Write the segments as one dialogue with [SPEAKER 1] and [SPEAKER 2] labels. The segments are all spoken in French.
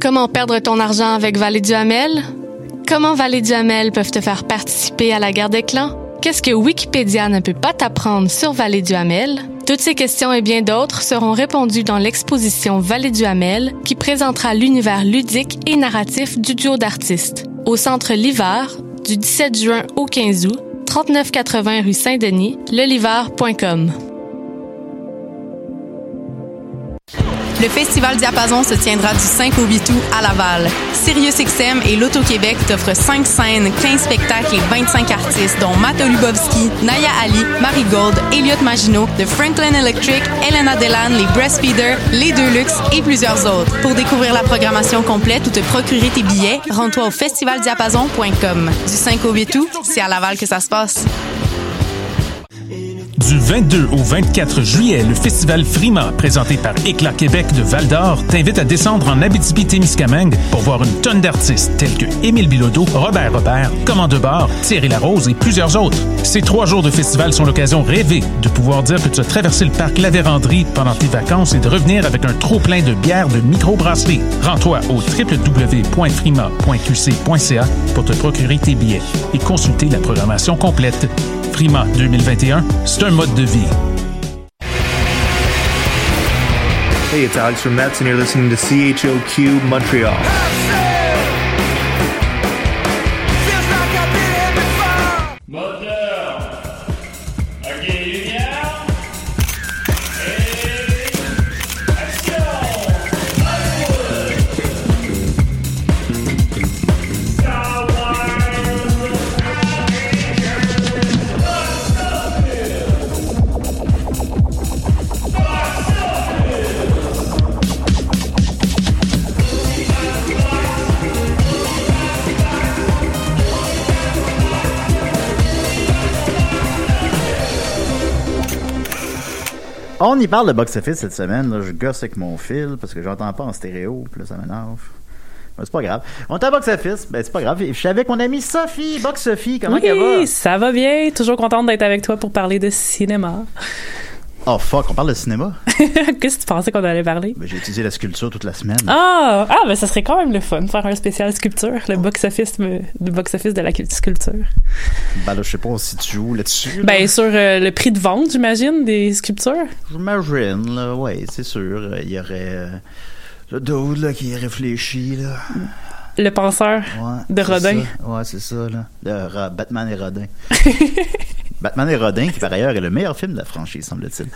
[SPEAKER 1] Comment perdre ton argent avec Vallée du Hamel? Comment Vallée du Hamel peuvent te faire participer à la guerre des clans? Qu'est-ce que Wikipédia ne peut pas t'apprendre sur Vallée du Hamel? Toutes ces questions et bien d'autres seront répondues dans l'exposition Vallée du Hamel qui présentera l'univers ludique et narratif du duo d'artistes au centre L'Hiver du 17 juin au 15 août, 3980 rue Saint-Denis, lelivar.com.
[SPEAKER 2] Le Festival Diapason se tiendra du 5 au 8 août à Laval. SiriusXM et l'Auto-Québec t'offrent 5 scènes, 15 spectacles et 25 artistes, dont Matt Lubowski, Naya Ali, Marie Gold, Elliot Maginot, The Franklin Electric, Elena Delan, les Breastfeeders, les Deluxe et plusieurs autres. Pour découvrir la programmation complète ou te procurer tes billets, rends-toi au festivaldiapason.com. Du 5 au 8 août, c'est à Laval que ça se passe.
[SPEAKER 3] Du 22 au 24 juillet, le festival Frima, présenté par Éclat Québec de Val d'Or, t'invite à descendre en Abitibi-Témiscamingue pour voir une tonne d'artistes tels que Émile Bilodeau, Robert Robert, Commande Bar, Thierry Larose et plusieurs autres. Ces trois jours de festival sont l'occasion rêvée de pouvoir dire que tu as traversé le parc La pendant tes vacances et de revenir avec un trop-plein de bières de microbrasserie. Rends-toi au www.frima.qc.ca pour te procurer tes billets et consulter la programmation complète. Frima 2021, c'est un mode de vie.
[SPEAKER 4] Hey, it's Alex from Mets, and you're listening to CHOQ Montreal.
[SPEAKER 5] On y parle de box-office cette semaine. Là. Je gosse avec mon fil parce que j'entends pas en stéréo. Puis là, ça m'énerve. C'est pas grave. On est à box-office. Ben, c'est pas grave. Je suis avec mon amie Sophie. Box Sophie, comment
[SPEAKER 6] oui,
[SPEAKER 5] elle va?
[SPEAKER 6] ça va bien. Toujours contente d'être avec toi pour parler de cinéma.
[SPEAKER 5] Oh fuck, on parle de cinéma?
[SPEAKER 6] Qu'est-ce que tu pensais qu'on allait parler?
[SPEAKER 5] Ben, j'ai utilisé la sculpture toute la semaine.
[SPEAKER 6] Ah, ah ben ça serait quand même le fun, faire un spécial sculpture, le box-office le box -office de la sculpture.
[SPEAKER 5] Ben là, je sais pas si tu joues là-dessus.
[SPEAKER 6] Ben sur euh, le prix de vente, j'imagine, des sculptures?
[SPEAKER 5] J'imagine, là, ouais, c'est sûr. Il y aurait euh, le dude là, qui réfléchit, là.
[SPEAKER 6] Le penseur
[SPEAKER 5] Ouais,
[SPEAKER 6] de Rodin.
[SPEAKER 5] ça. Ouais, c'est ça, là. Batman et Rodin. Batman et Rodin, qui par ailleurs est le meilleur film de la franchise, semble-t-il.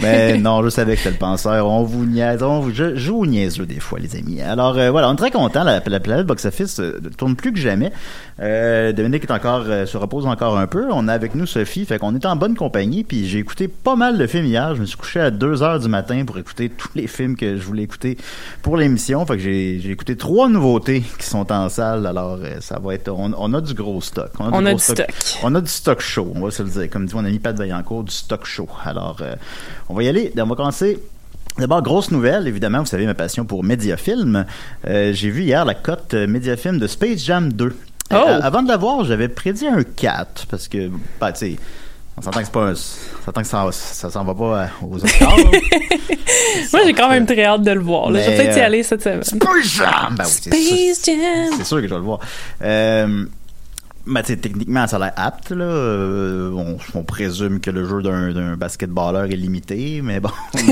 [SPEAKER 5] Mais non, je savais que c'était le penseur. On vous niaise, on vous, je joue niaiseux des fois, les amis. Alors euh, voilà, on est très content. La, la planète box-office euh, tourne plus que jamais. Euh, Dominique est encore, se repose encore un peu. On a avec nous Sophie, fait qu'on est en bonne compagnie. Puis j'ai écouté pas mal de films hier. Je me suis couché à 2 heures du matin pour écouter tous les films que je voulais écouter pour l'émission. Fait que j'ai écouté trois nouveautés qui sont en salle. Alors ça va être, on, on a du gros stock.
[SPEAKER 6] On
[SPEAKER 5] du
[SPEAKER 6] a
[SPEAKER 5] gros
[SPEAKER 6] du stock.
[SPEAKER 5] on a du stock chaud, on va se le dire. Comme dit mon ami Pat Vaillancourt, du stock chaud. Alors, euh, on va y aller. On va commencer. D'abord, grosse nouvelle, évidemment, vous savez ma passion pour Mediafilm. Euh, J'ai vu hier la cote euh, Mediafilm de Space Jam 2.
[SPEAKER 6] Oh!
[SPEAKER 5] Euh, avant de la voir, j'avais prédit un 4, parce que, bah, tu sais, on s'entend que c'est pas un- on s'entend que ça, ça s'en va pas aux Oscars. là.
[SPEAKER 6] Moi, j'ai quand même très hâte de le voir. là. Je vais peut-être y aller cette semaine.
[SPEAKER 5] Space Jam! Ben oui, sûr.
[SPEAKER 6] Space Jam!
[SPEAKER 5] C'est sûr que je vais le voir. Euh, ben, techniquement, ça a l'air apte, là. Euh, on, on présume que le jeu d'un d'un basketballeur est limité, mais bon.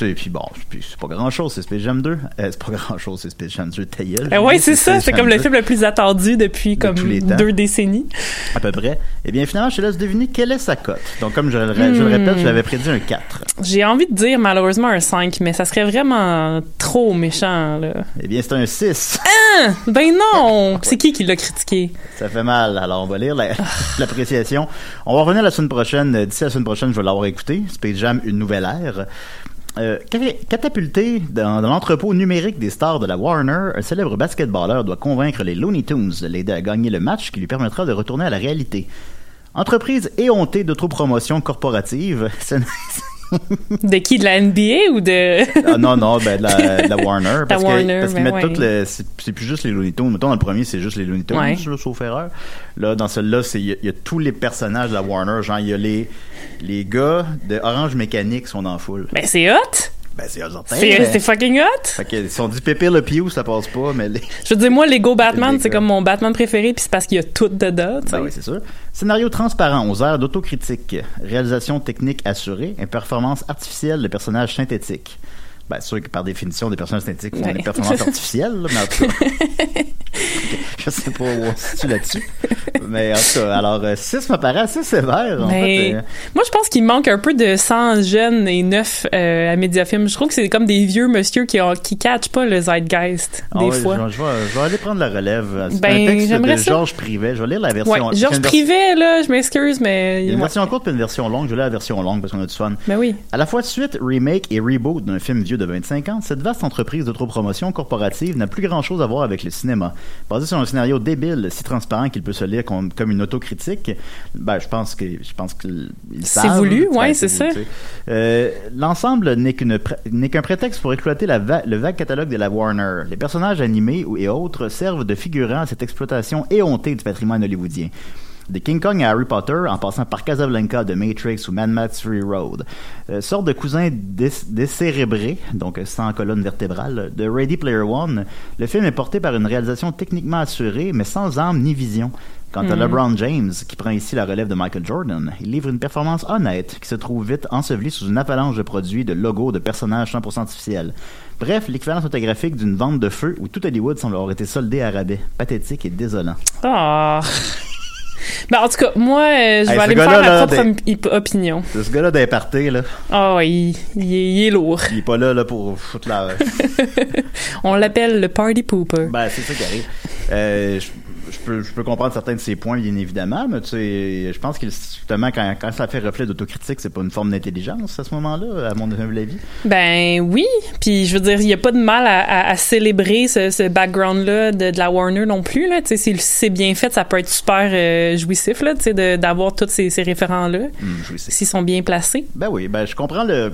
[SPEAKER 5] Mais, puis bon, c'est pas grand chose, c'est Space Jam 2. Euh, c'est pas grand chose, c'est Space Jam 2, ta gueule.
[SPEAKER 6] Ah ouais, c'est ça. C'est comme le
[SPEAKER 5] 2,
[SPEAKER 6] film le plus attendu depuis comme deux décennies.
[SPEAKER 5] À peu près. Eh bien, finalement, je te laisse deviner quelle est sa cote. Donc, comme je, le- je le
[SPEAKER 6] Hmm.
[SPEAKER 5] répète, je l'avais prédit un 4.
[SPEAKER 6] J'ai envie de dire malheureusement un 5, mais ça serait vraiment trop méchant. Là.
[SPEAKER 5] Eh bien, c'est un 6.
[SPEAKER 6] Ah! Ben non! C'est qui qui l'a critiqué?
[SPEAKER 5] Ça fait mal. Alors, on va lire la- l'appréciation. On va revenir la semaine prochaine. Euh, D'ici la semaine prochaine, je vais l'avoir écouté. Space Jam, une nouvelle ère. Euh, cata- catapulté dans, l'entrepôt numérique des stars de la Warner, un célèbre basketballeur doit convaincre les Looney Tunes de l'aider à gagner le match qui lui permettra de retourner à la réalité. Entreprise éhontée d'autopromotion corporative,
[SPEAKER 6] De qui? De la NBA ou de...
[SPEAKER 5] Ah non, non, ben de la, de la Warner. Parce que-
[SPEAKER 6] Warner,
[SPEAKER 5] parce qu'ils
[SPEAKER 6] ben
[SPEAKER 5] mettent
[SPEAKER 6] ouais.
[SPEAKER 5] tout le. C'est plus juste les Looney Tunes. Mettons, dans le premier, c'est juste les Looney Tunes,
[SPEAKER 6] Ouais.
[SPEAKER 5] là, sauf erreur. Là, dans celui-là, c'est- il y, a- il y a tous les personnages de la Warner. Genre, il y a les, les gars de Orange Mécanique sont dans la foule.
[SPEAKER 6] Ben, c'est hot!
[SPEAKER 5] Ben, c'est autres.
[SPEAKER 6] C'est fucking hot!
[SPEAKER 5] Qu'ils sont dit Pépé le Pew, ça passe pas, mais les.
[SPEAKER 6] Je veux dire, moi, Lego Batman, c'est comme mon Batman préféré, puis c'est parce qu'il y a tout dedans, tu.
[SPEAKER 5] Ben oui, c'est sûr. Scénario transparent aux airs d'autocritique. Réalisation technique assurée. Et performance artificielle de personnages synthétiques. Ben, c'est sûr que par définition, des personnages synthétiques font
[SPEAKER 6] Ouais.
[SPEAKER 5] des performances artificielles, là, mais en tout cas. je sais pas où on se situe là-dessus. Mais en tout cas, alors, 6 me paraît assez sévère, en
[SPEAKER 6] Mais
[SPEAKER 5] fait. euh,
[SPEAKER 6] moi, je pense qu'il manque un peu de sang jeune et neuf euh, à Mediafilm. Je trouve que c'est comme des vieux monsieur qui, ont, qui catchent pas le zeitgeist,
[SPEAKER 5] ah
[SPEAKER 6] des fois.
[SPEAKER 5] Je, je vais, je vais aller prendre la relève. C'est
[SPEAKER 6] Ben,
[SPEAKER 5] un texte de. Georges Privet. Je vais lire la version.
[SPEAKER 6] Ouais, Georges Privé, là, je m'excuse, mais...
[SPEAKER 5] Il y a une
[SPEAKER 6] ouais.
[SPEAKER 5] version courte et une version longue. Je vais lire la version longue parce qu'on a du fun.
[SPEAKER 6] Ben oui.
[SPEAKER 5] À la fois suite, remake et reboot d'un film vieux de 25 ans, cette vaste entreprise d'autopromotion corporative n'a plus grand chose à voir avec le cinéma. Basé sur un scénario débile, si transparent qu'il peut se lire comme, comme une autocritique, ben, je pense que, je pense qu'ils
[SPEAKER 6] C'est voulu, ouais, c'est ça.
[SPEAKER 5] Euh, L'ensemble n'est qu'un prétexte pour exploiter la va- le vague catalogue de la Warner. Les personnages animés et autres servent de figurants à cette exploitation éhontée du patrimoine hollywoodien. De King Kong à Harry Potter, en passant par Casablanca, de Matrix ou Mad Max Fury Road. Euh, sorte de cousin dé- décérébré, donc sans colonne vertébrale, de Ready Player One, le film est porté par une réalisation techniquement assurée, mais sans âme ni vision. Quant à
[SPEAKER 6] Mhm.
[SPEAKER 5] LeBron James, qui prend ici la relève de Michael Jordan, il livre une performance honnête qui se trouve vite ensevelie sous une avalanche de produits, de logos, de personnages 100% artificiels. Bref, l'équivalent photographique d'une vente de feu où tout Hollywood semble avoir été soldé à rabais. Pathétique et désolant.
[SPEAKER 6] Ah... Ben, en tout cas, moi, euh, je vais
[SPEAKER 5] Hey,
[SPEAKER 6] aller me faire ma propre
[SPEAKER 5] des-
[SPEAKER 6] opinion.
[SPEAKER 5] C'est ce gars-là d'imparté, là.
[SPEAKER 6] Ah, ouais, il, il est, il est lourd.
[SPEAKER 5] Il est pas là, là, pour foutre la...
[SPEAKER 6] On l'appelle le party pooper.
[SPEAKER 5] Ben, c'est ça qui arrive. Euh, je, je peux, je peux comprendre certains de ses points, bien évidemment, mais tu sais, je pense que justement, quand, quand ça fait reflet d'autocritique, c'est pas une forme d'intelligence à ce moment-là, à mon humble avis.
[SPEAKER 6] Ben oui, puis je veux dire, il y a pas de mal à, à- à célébrer ce, ce background-là de, de la Warner non plus. Là. Tu sais, Si c'est bien fait, ça peut être super euh, jouissif là, tu sais, de- d'avoir tous ces, ces référents-là,
[SPEAKER 5] essayer.
[SPEAKER 6] s'ils sont bien placés.
[SPEAKER 5] Ben oui, ben je comprends le.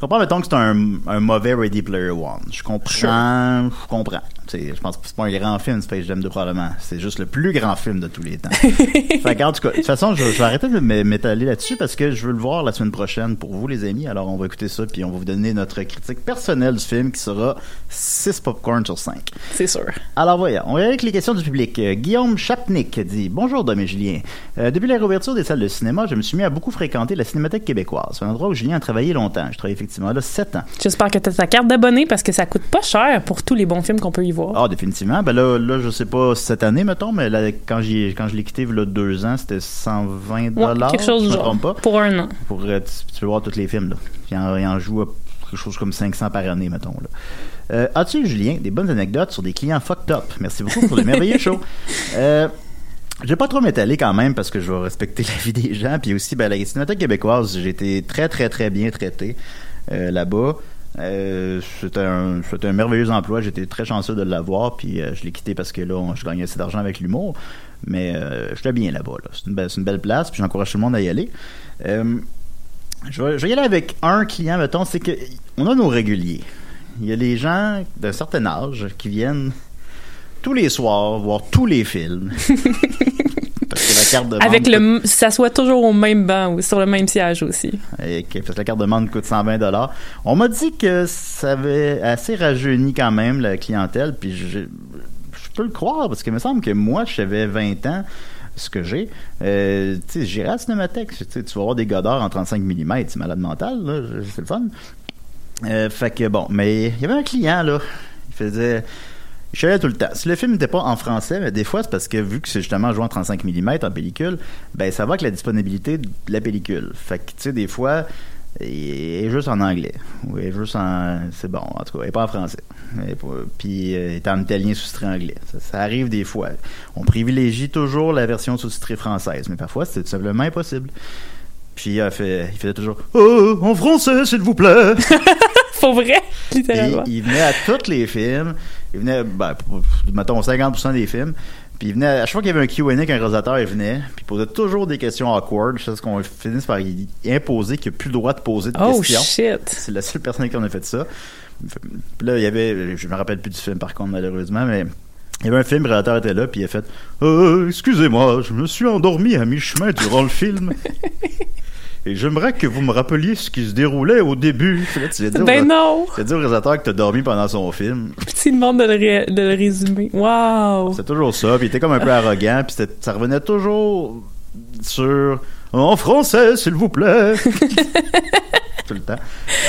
[SPEAKER 5] Je comprends, mettons, que c'est un, un mauvais Ready Player One. Je comprends. Je comprends. Je pense que c'est pas un grand film, Space Jam 2, probablement. C'est juste le plus grand film de tous les temps. fait en tout cas, de toute façon, je, je vais arrêter de m'étaler là-dessus parce que je veux le voir la semaine prochaine pour vous, les amis. Alors, on va écouter ça, puis on va vous donner notre critique personnelle du film qui sera 6 popcorn sur 5.
[SPEAKER 6] C'est sûr.
[SPEAKER 5] Alors voyons, on va avec les questions du public. Euh, Guillaume Chapnik dit Bonjour Dom et Julien. Euh, depuis la réouverture des salles de cinéma, je me suis mis à beaucoup fréquenter la Cinémathèque québécoise. C'est un endroit où Julien a travaillé longtemps. Je travaille effectivement là 7 ans.
[SPEAKER 6] J'espère que tu as ta carte d'abonné parce que ça coûte pas cher pour tous les bons films qu'on peut y voir.
[SPEAKER 5] Ah, définitivement. Ben là, là, je sais pas cette année, mettons, mais là, quand, j'y ai- quand je l'ai quitté, il y a deux ans, c'était 120
[SPEAKER 6] Ouais,
[SPEAKER 5] dollars.
[SPEAKER 6] quelque chose
[SPEAKER 5] je
[SPEAKER 6] du
[SPEAKER 5] me
[SPEAKER 6] genre.
[SPEAKER 5] trompe pas.
[SPEAKER 6] Pour un an.
[SPEAKER 5] Pour, euh, tu, tu peux voir tous les films, là. Il en, il en joue à quelque chose comme 500 par année, mettons, là. Euh, As-tu, Julien, des bonnes anecdotes sur des clients fucked up? Merci beaucoup pour le merveilleux show. Euh, je vais pas trop m'étaler quand même parce que je vais respecter la vie des gens. Puis aussi, ben, la Cinémathèque québécoise, j'ai été très, très, très bien traité là-bas. Euh, c'était un, un merveilleux emploi. J'étais très chanceux de l'avoir. Puis euh, je l'ai quitté parce que là, je gagnais assez d'argent avec l'humour. Mais euh, j'étais bien là-bas. Là. C'est, une une belle place. Puis j'encourage tout le monde à y aller. Euh, je, vais, je vais y aller avec un client, mettons. C'est que on a nos réguliers. Il y a les gens d'un certain âge qui viennent tous les soirs voir tous les films. la carte de
[SPEAKER 6] Avec le, ça soit toujours au même banc ou sur le même siège aussi.
[SPEAKER 5] et que- parce que la carte de membre coûte 120 dollars. On m'a dit que ça avait assez rajeuni quand même la clientèle, puis je, je peux le croire parce qu'il me semble que moi, j'avais 20 ans, ce que j'ai. Euh, tu sais, j'irai à la cinémathèque. Tu vas avoir des godards en 35 mm, c'est malade mental, là, c'est le fun. Euh, fait que bon, mais il y avait un client là, il faisait. Je suis allé tout le temps. Si le film n'était pas en français, mais des fois, c'est parce que vu que c'est justement joué en 35 mm en pellicule, ben ça va avec la disponibilité de la pellicule. Fait que, tu sais, des fois, il est juste en anglais. Ou il est juste en. C'est bon, en tout cas, il n'est pas en français. Puis euh, il est en italien sous-titré anglais. Ça, ça arrive des fois. On privilégie toujours la version sous-titrée française, mais parfois, c'est tout simplement impossible. Puis il, fait, il faisait toujours Oh, en français, s'il vous plaît
[SPEAKER 6] Pour vrai,
[SPEAKER 5] Puis
[SPEAKER 6] littéralement.
[SPEAKER 5] il venait à tous les films. Il venait, ben, pour- mettons, 50% des films. Puis il venait, à chaque fois qu'il y avait un Q&A avec un réalisateur, il venait. Puis il posait toujours des questions awkward. Je sais ce qu'on finisse par imposer qu'il n'y a plus le droit de poser de
[SPEAKER 6] Oh
[SPEAKER 5] questions.
[SPEAKER 6] shit.
[SPEAKER 5] C'est la seule personne qui en a fait ça. Puis là, il y avait, je me rappelle plus du film par contre, malheureusement, mais il y avait un film, le réalisateur était là, puis il a fait Euh, Excusez-moi, je me suis endormi à mi-chemin durant le film. Et j'aimerais que vous me rappeliez ce qui se déroulait au début. Puis là, tu dire,
[SPEAKER 6] Ben non.
[SPEAKER 5] tu au réalisateur que t'as dormi pendant son film.
[SPEAKER 6] Petit demande de le, ré- de le résumer. Wow.
[SPEAKER 5] C'est toujours ça. Puis il était comme un peu arrogant. Puis ça revenait toujours sur en français, s'il vous plaît. Tout le temps.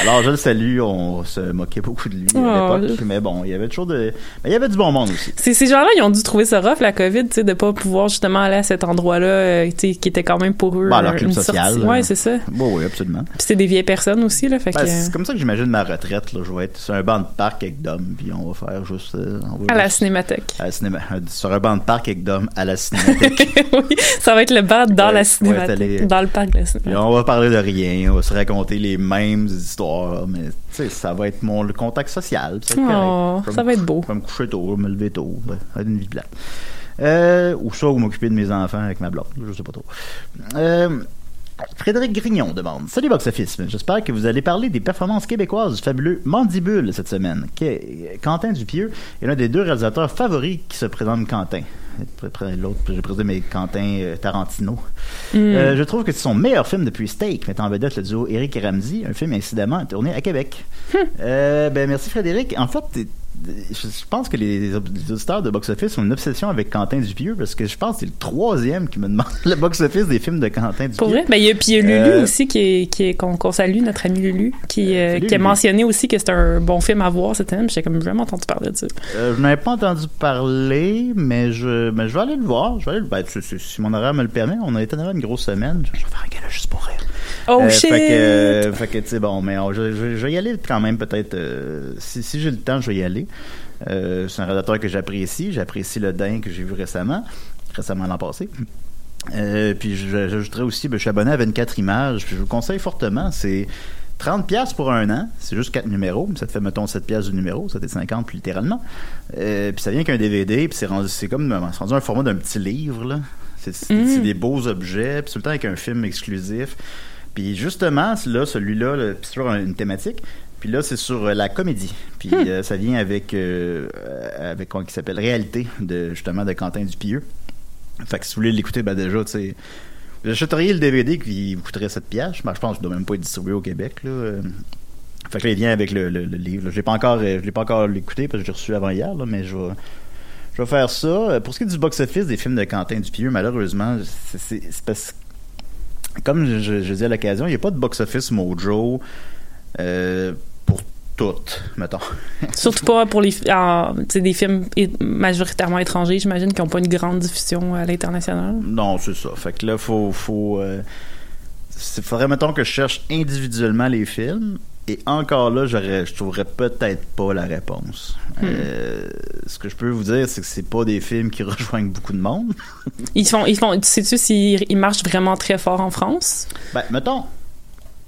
[SPEAKER 5] Alors je le salue. On se moquait beaucoup de lui
[SPEAKER 6] Oh.
[SPEAKER 5] à l'époque. Mais bon, il y avait toujours de. Mais il y avait du bon monde aussi.
[SPEAKER 6] Ces, ces gens-là, ils ont dû trouver ça rough, la COVID, tu sais, de pas pouvoir justement aller à cet endroit-là, euh, tu sais, qui était quand même pour eux.
[SPEAKER 5] Bah, leur
[SPEAKER 6] euh,
[SPEAKER 5] club social,
[SPEAKER 6] sortie. Ouais, c'est ça.
[SPEAKER 5] Bon, oui, absolument.
[SPEAKER 6] Puis c'est des vieilles personnes aussi, là, fait
[SPEAKER 5] Ben,
[SPEAKER 6] que.
[SPEAKER 5] c'est comme ça que j'imagine ma retraite. Là. Je vais être sur un banc de parc avec Dom. Puis on va faire juste. euh, va
[SPEAKER 6] À la
[SPEAKER 5] juste-
[SPEAKER 6] cinémathèque.
[SPEAKER 5] à la cinéma- sur un banc de parc avec Dom à la cinémathèque.
[SPEAKER 6] oui, ça va être le bar dans
[SPEAKER 5] Ouais,
[SPEAKER 6] la cinémathèque. dans le parc de la
[SPEAKER 5] Puis
[SPEAKER 6] cinémathèque.
[SPEAKER 5] on va parler de rien, on va se raconter les mêmes histoires, mais tu sais, ça va être mon le contact social. ça va être
[SPEAKER 6] Oh, ça va être beau.
[SPEAKER 5] Je vais me coucher tôt, me lever tôt, ouais, ça va être une vie plate. Euh, ou ça, ou m'occuper de mes enfants avec ma blonde, je sais pas trop. Euh, Frédéric Grignon demande Salut Box Office, j'espère que vous allez parler des performances québécoises du fabuleux Mandibule cette semaine. Qu- Quentin Dupieux est l'un des deux réalisateurs favoris qui se présentent Quentin. L'autre, j'ai présumé Quentin euh, Tarantino.
[SPEAKER 6] Hmm.
[SPEAKER 5] Euh, je trouve que c'est son meilleur film depuis Steak, mettant en vedette le duo Eric et Ramsey, un film incidemment tourné à Québec. Euh, ben merci Frédéric. En fait, je pense que les, les auditeurs de Box Office ont une obsession avec Quentin Dupieux parce que je pense que c'est le troisième qui me demande le Box Office des films de Quentin Dupieux.
[SPEAKER 6] Pour vrai? Ben, il y a, puis il y a Lulu
[SPEAKER 5] Euh,
[SPEAKER 6] aussi, qui est, qui est, qu'on, qu'on salue, notre ami Lulu, qui, euh,
[SPEAKER 5] salut,
[SPEAKER 6] qui a mentionné aussi que c'était un bon film à voir cette année. J'ai comme vraiment entendu parler de ça.
[SPEAKER 5] Euh, je n'avais pas entendu parler, mais je, mais je vais aller le voir. Je vais aller le- ben, si, si- si mon horaire me le permet, on a été dans une grosse semaine. Je vais faire un gala juste pour rire.
[SPEAKER 6] Oh
[SPEAKER 5] Euh,
[SPEAKER 6] shit!
[SPEAKER 5] Fait que, euh, fait que, tu sais, bon, mais on- je, je- je vais y aller quand même, peut-être. euh, si si j'ai le temps, je vais y aller. C'est un réalisateur que j'apprécie. J'apprécie le Dain que j'ai vu récemment, récemment l'an passé. Euh, puis j'ajouterais aussi, ben, je suis abonné à 24 images, puis je vous le conseille fortement. C'est 30 pièces pour un an, c'est juste 4 numéros, ça te fait mettons 7 pièces du numéro, ça fait 50 plus littéralement. Euh, puis ça vient qu'un DVD, puis c'est rendu c'est comme c'est rendu un format d'un petit livre là. C'est
[SPEAKER 6] Mm.
[SPEAKER 5] c'est des beaux objets, puis tout le temps avec un film exclusif. Puis justement, là celui-là, là, c'est sur une thématique. Puis là, c'est sur euh, la comédie. Puis euh, ça vient avec euh, avec quoi qui s'appelle Réalité de justement de Quentin Dupieux. Fait que si vous voulez l'écouter, ben déjà, tu sais, vous achèteriez le DVD qui vous coûterait 7 piastres. Ben, je pense que je dois même pas être distribué au Québec, là. Fait que là, il vient avec le, le- le livre. Je l'ai pas encore, je l'ai pas encore écouté parce que j'ai reçu avant hier, là, mais je vais, je vais faire ça. Pour ce qui est du box-office des films de Quentin Dupieux, malheureusement, c'est parce que, comme je, disais à l'occasion, il n'y a pas de box-office mojo euh, pour toutes, mettons.
[SPEAKER 6] Surtout pas pour les, sais, des films majoritairement étrangers, j'imagine, qui n'ont pas une grande diffusion à l'international.
[SPEAKER 5] Non, c'est ça. Fait que là, faut. faut euh, faudrait, mettons, que je cherche individuellement les films. Et encore là, je trouverais peut-être pas la réponse. Euh, ce que je peux vous dire, c'est que c'est pas des films qui rejoignent beaucoup de monde.
[SPEAKER 6] Ils font, ils font, sais-tu s'ils ils marchent vraiment très fort en France?
[SPEAKER 5] Ben, mettons.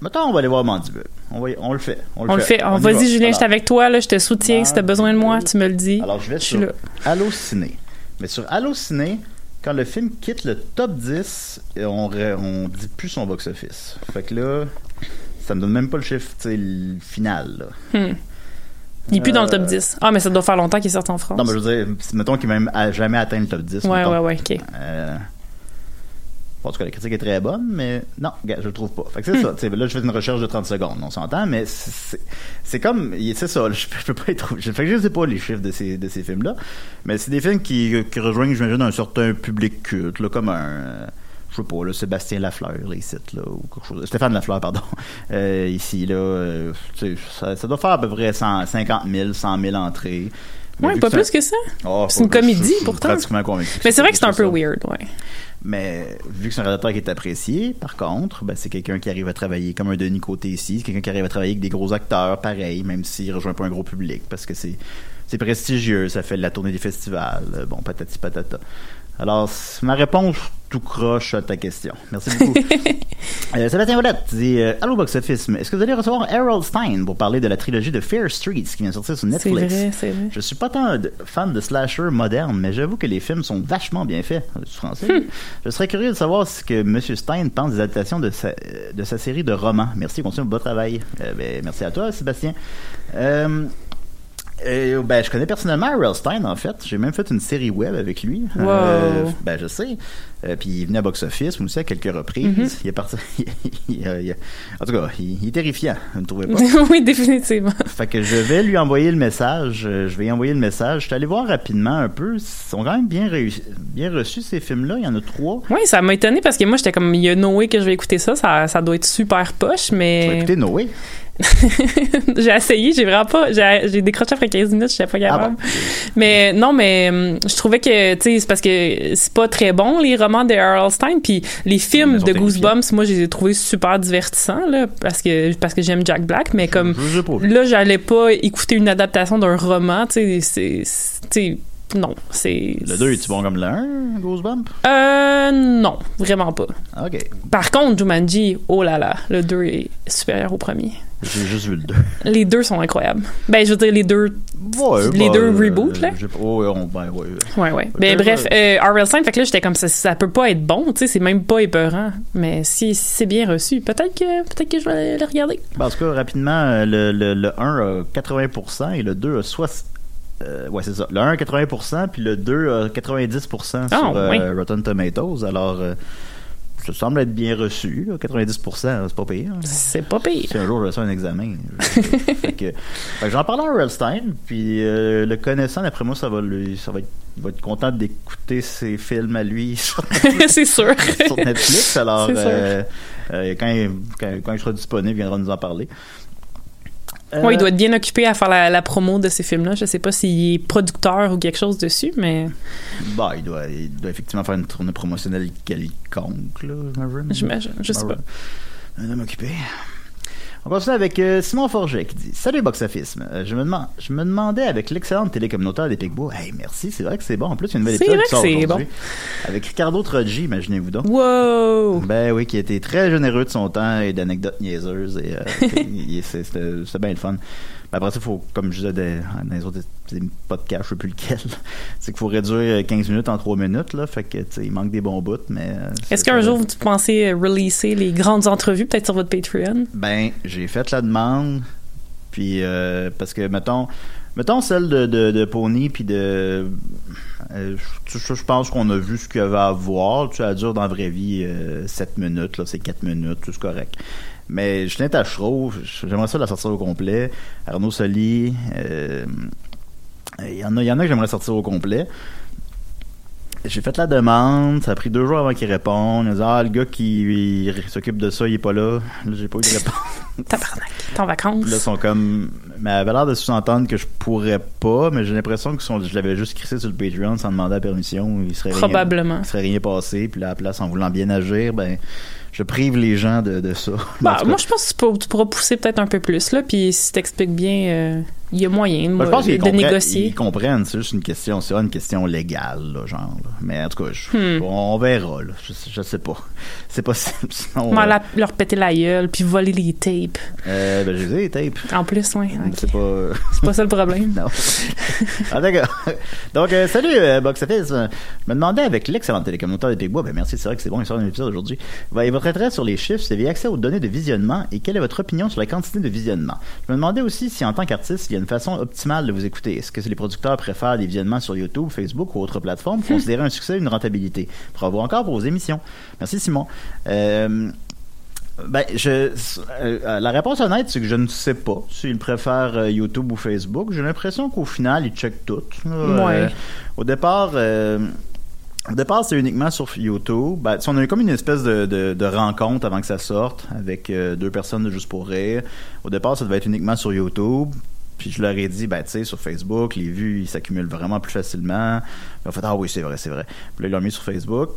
[SPEAKER 5] Mettons, on va aller voir Mandibule. On, va y- on le fait. On le
[SPEAKER 6] On fait.
[SPEAKER 5] On
[SPEAKER 6] Vas-y,
[SPEAKER 5] va.
[SPEAKER 6] Julien, je suis avec toi, là, je te soutiens. Si t'as besoin de moi, tu me le dis.
[SPEAKER 5] Alors, je vais
[SPEAKER 6] Je
[SPEAKER 5] sur
[SPEAKER 6] là.
[SPEAKER 5] Allociné. Mais sur Allociné, quand le film quitte le top 10, euh, on, on dit plus son box-office. Fait que là, ça me donne même pas le chiffre final. Là.
[SPEAKER 6] Hmm. Il est plus dans le top
[SPEAKER 5] Euh,
[SPEAKER 6] 10. Ah, mais ça doit faire longtemps qu'il est sorti en France.
[SPEAKER 5] Non, mais je veux dire, mettons qu'il n'a même jamais atteint le top 10.
[SPEAKER 6] ouais,
[SPEAKER 5] mettons.
[SPEAKER 6] ouais, ouais, ok.
[SPEAKER 5] Euh, en tout cas, la critique est très bonne, mais non, je le trouve pas. Fait que c'est
[SPEAKER 6] Hmm.
[SPEAKER 5] ça. Là, je fais une recherche de 30 secondes, on s'entend, mais c'est- comme. C'est ça, je, je peux pas être. Je, fait que je sais pas les chiffres de ces, de ces films-là, mais c'est des films qui, qui rejoignent, j'imagine, un certain public culte, là, comme un. Je sais pas, là, Sébastien Lafleur, là, ici, là, ou quelque chose. Stéphane Lafleur, pardon. Euh, ici, là, euh, ça, ça doit faire à peu près 100, 50 000, 100 000 entrées. Mais
[SPEAKER 6] Ouais, pas
[SPEAKER 5] que
[SPEAKER 6] plus que ça.
[SPEAKER 5] Oh,
[SPEAKER 6] C'est une comédie,
[SPEAKER 5] je
[SPEAKER 6] pourtant.
[SPEAKER 5] pratiquement convaincu.
[SPEAKER 6] Mais c'est vrai que c'est un
[SPEAKER 5] ça.
[SPEAKER 6] peu weird, ouais.
[SPEAKER 5] Mais vu que c'est un réalisateur qui est apprécié, par contre, ben, c'est quelqu'un qui arrive à travailler comme un Denis Côté ici, c'est quelqu'un qui arrive à travailler avec des gros acteurs, pareil, même s'il rejoint pas un gros public, parce que c'est prestigieux, ça fait la tournée des festivals, euh, bon, patati patata. Alors, c'est ma réponse tout croche à ta question. Merci beaucoup. euh, Sébastien Volette dit euh, Allô Box Office, est-ce que vous allez recevoir Harold Stein pour parler de la trilogie de Fair Streets qui vient de sortir sur
[SPEAKER 6] C'est
[SPEAKER 5] Netflix?
[SPEAKER 6] vrai, c'est vrai.
[SPEAKER 5] Je suis pas tant de- fan de slasher moderne, mais j'avoue que les films sont vachement bien faits. euh, Du français.
[SPEAKER 6] Hmm.
[SPEAKER 5] Je serais curieux de savoir ce que M. Stein pense des adaptations de sa, euh, de sa série de romans. Merci, continue votre beau travail. Euh, ben, merci à toi, Sébastien. Euh, ben, je connais personnellement Harold Stein, en fait. J'ai même fait une série web avec lui.
[SPEAKER 6] Wow.
[SPEAKER 5] Euh, ben, je sais. Euh, puis il venait à Box Office, aussi, à quelques reprises.
[SPEAKER 6] Mm-hmm.
[SPEAKER 5] Il est parti. il, il- il- en tout cas, il, est terrifiant. Vous ne trouvez pas?
[SPEAKER 6] oui, définitivement.
[SPEAKER 5] Fait que je vais lui envoyer le message. Je vais y envoyer le message. Je suis allé voir rapidement un peu. Ils sont quand même bien, réussi- bien reçus, ces films-là. Il y en a trois.
[SPEAKER 6] Oui, ça m'a étonné parce que moi, j'étais comme, il y a Noé que je vais écouter ça, ça, ça doit être super poche,
[SPEAKER 5] Tu vas
[SPEAKER 6] mais
[SPEAKER 5] écouter Noé.
[SPEAKER 6] j'ai essayé, j'ai vraiment pas, j'ai décroché après 15 minutes, j'étais pas
[SPEAKER 5] Ah
[SPEAKER 6] capable.
[SPEAKER 5] bon?
[SPEAKER 6] Mais non, mais hum, je trouvais que, tu sais, c'est parce que c'est pas très bon, les romans de Harold Stein, puis les films de. Goosebumps, moi, je les ai trouvés super divertissants, là, parce que, parce que j'aime Jack Black, mais comme, là, j'allais pas écouter une adaptation d'un roman, tu sais, c'est, non, c'est...
[SPEAKER 5] Le 2, est-tu bon comme le 1, Goosebump?
[SPEAKER 6] Euh, non, vraiment pas.
[SPEAKER 5] Ok.
[SPEAKER 6] Par contre, Jumanji, oh là là, le 2 est supérieur au premier.
[SPEAKER 5] J'ai juste vu le 2.
[SPEAKER 6] Les deux sont incroyables. Ben, je veux dire, les deux.
[SPEAKER 5] Ouais,
[SPEAKER 6] Les
[SPEAKER 5] bah,
[SPEAKER 6] deux
[SPEAKER 5] euh,
[SPEAKER 6] reboots, là?
[SPEAKER 5] pas- ouais, on- ben, ouais.
[SPEAKER 6] Ouais, ouais. Ben,
[SPEAKER 5] Peut-être,
[SPEAKER 6] bref, euh, R.L. Stein, fait que là, j'étais comme ça, ça peut pas être bon, tu sais, c'est même pas épeurant. Mais si, si c'est bien reçu, peut-être que, peut-être que je vais le regarder.
[SPEAKER 5] Ben, en tout cas, rapidement, euh, le, le, le 1 a 80% et le 2 a 60%. Euh, ouais, c'est ça. Le 1 a 80%, puis le 2 a 90%
[SPEAKER 6] Ah,
[SPEAKER 5] sur euh,
[SPEAKER 6] oui.
[SPEAKER 5] Rotten Tomatoes. Alors, euh, ça semble être bien reçu. là. 90%, c'est pas pire. hein.
[SPEAKER 6] C'est pas pire.
[SPEAKER 5] Si un jour je fais un examen. je- j'en parlais à Earl Stein, puis euh, le connaissant, d'après moi, ça va lui, ça va être, il va être content d'écouter ses films à lui sur,
[SPEAKER 6] c'est sûr.
[SPEAKER 5] sur Netflix. Alors, euh, euh, quand, il, quand, quand il sera disponible, il viendra nous en parler. Euh,
[SPEAKER 6] Ouais, il doit être bien occupé à faire la, la promo de ces films-là. Je sais pas s'il est producteur ou quelque chose dessus, mais
[SPEAKER 5] bah, il doit, il doit effectivement faire une tournée promotionnelle quelconque, là, j'imagine.
[SPEAKER 6] j'imagine. Je sais pas.
[SPEAKER 5] Un homme occupé. On continue avec euh, Simon Forget qui dit Salut Box Office. Euh, je, me demande, je me demandais avec l'excellente télé communautaire des Picbois. Hey, merci, c'est vrai que c'est bon. En plus, il y a une nouvelle
[SPEAKER 6] C'est
[SPEAKER 5] épisode
[SPEAKER 6] vrai
[SPEAKER 5] qui
[SPEAKER 6] c'est
[SPEAKER 5] aujourd'hui. Avec Ricardo Troggi, imaginez-vous donc.
[SPEAKER 6] Wow!
[SPEAKER 5] Ben oui, qui a été très généreux de son temps et d'anecdotes niaiseuses. Et, euh, c'est- C'était c'était bien le fun. Après ça, il faut, comme je disais des- dans les autres podcasts, je sais plus lequel, c'est qu'il faut réduire 15 minutes en 3 minutes. Là, fait que, il manque des bons bouts. mais euh,
[SPEAKER 6] Est-ce qu'un jour, vous pensez euh, releaser les grandes entrevues, peut-être sur votre Patreon?
[SPEAKER 5] Ben, j'ai fait la demande. Puis, euh, parce que, mettons, mettons celle de, de, de Pony, puis de. euh, je, je- je pense qu'on a vu ce qu'il y avait à voir. Tu elle dure dans la vraie vie 7 minutes, là, c'est 4 minutes, tout c'est correct. Mais Justin Tachereau, j'aimerais ça la sortir au complet. Arnaud Soli, euh, il y en a, il y en a que j'aimerais sortir au complet. J'ai fait la demande, ça a pris deux jours avant qu'il réponde. Il a dit Ah, le gars qui s'occupe de ça, il est pas là. Là, j'ai pas eu de réponse.
[SPEAKER 6] Tabarnak. T'es en vacances?
[SPEAKER 5] Là, ils sont comme. Mais elle avait l'air de sous-entendre que je pourrais pas, mais j'ai l'impression que son- je l'avais juste crissé sur le Patreon sans demander la permission. Il serait rien-
[SPEAKER 6] Probablement.
[SPEAKER 5] il serait rien passé. Puis là, à la place, en voulant bien agir, ben, je prive les gens de, de ça.
[SPEAKER 6] Bah, moi, je pense que tu pourras, tu pourras pousser peut-être un peu plus, là, puis si t'expliques bien, euh, il y a moyen
[SPEAKER 5] moi, je pense
[SPEAKER 6] de
[SPEAKER 5] comprennent,
[SPEAKER 6] négocier.
[SPEAKER 5] ils comprennent, c'est juste une question, c'est une question légale, là, genre. là. Mais en tout cas, je-
[SPEAKER 6] Hmm.
[SPEAKER 5] on, on verra, là. Je, je sais pas. C'est possible. Sinon,
[SPEAKER 6] Moi,
[SPEAKER 5] euh,
[SPEAKER 6] la- leur péter la gueule, puis voler les tapes.
[SPEAKER 5] euh, ben, j'ai les tapes.
[SPEAKER 6] En plus, ouais. ok.
[SPEAKER 5] C'est pas.
[SPEAKER 6] C'est pas ça le problème.
[SPEAKER 5] Non. ah, d'accord. Donc, euh, salut, euh, Box Office. Euh, Je me demandais avec l'excellente télécommunautaire des Pigbois, ben merci, c'est vrai que c'est bon, il sort un épisode aujourd'hui. Ben, votre intérêt sur les chiffres, c'est accès aux données de visionnement et quelle est votre opinion sur la quantité de visionnement? Je me demandais aussi si, en tant qu'artiste, il y a une façon optimale de vous écouter. Est-ce que les producteurs préfèrent des visionnements sur YouTube, Facebook ou autres plateformes pour considérer un succès une rentabilité? Bravo encore pour vos émissions. Merci, Simon. Euh, ben, je, euh, la réponse honnête, c'est que je ne sais pas s'ils préfèrent euh, YouTube ou Facebook. J'ai l'impression qu'au final, ils checkent tout.
[SPEAKER 6] Ouais.
[SPEAKER 5] Au départ, au départ, c'est uniquement sur YouTube. Ben, on a eu comme une espèce de, de, de rencontre avant que ça sorte avec euh, deux personnes de Juste pour rire. Au départ, ça devait être uniquement sur YouTube. Puis je leur ai dit, ben, tu sais, sur Facebook, les vues, ils s'accumulent vraiment plus facilement. Ils ont fait, ah oui, c'est vrai, c'est vrai. Puis là, ils l'ont mis sur Facebook.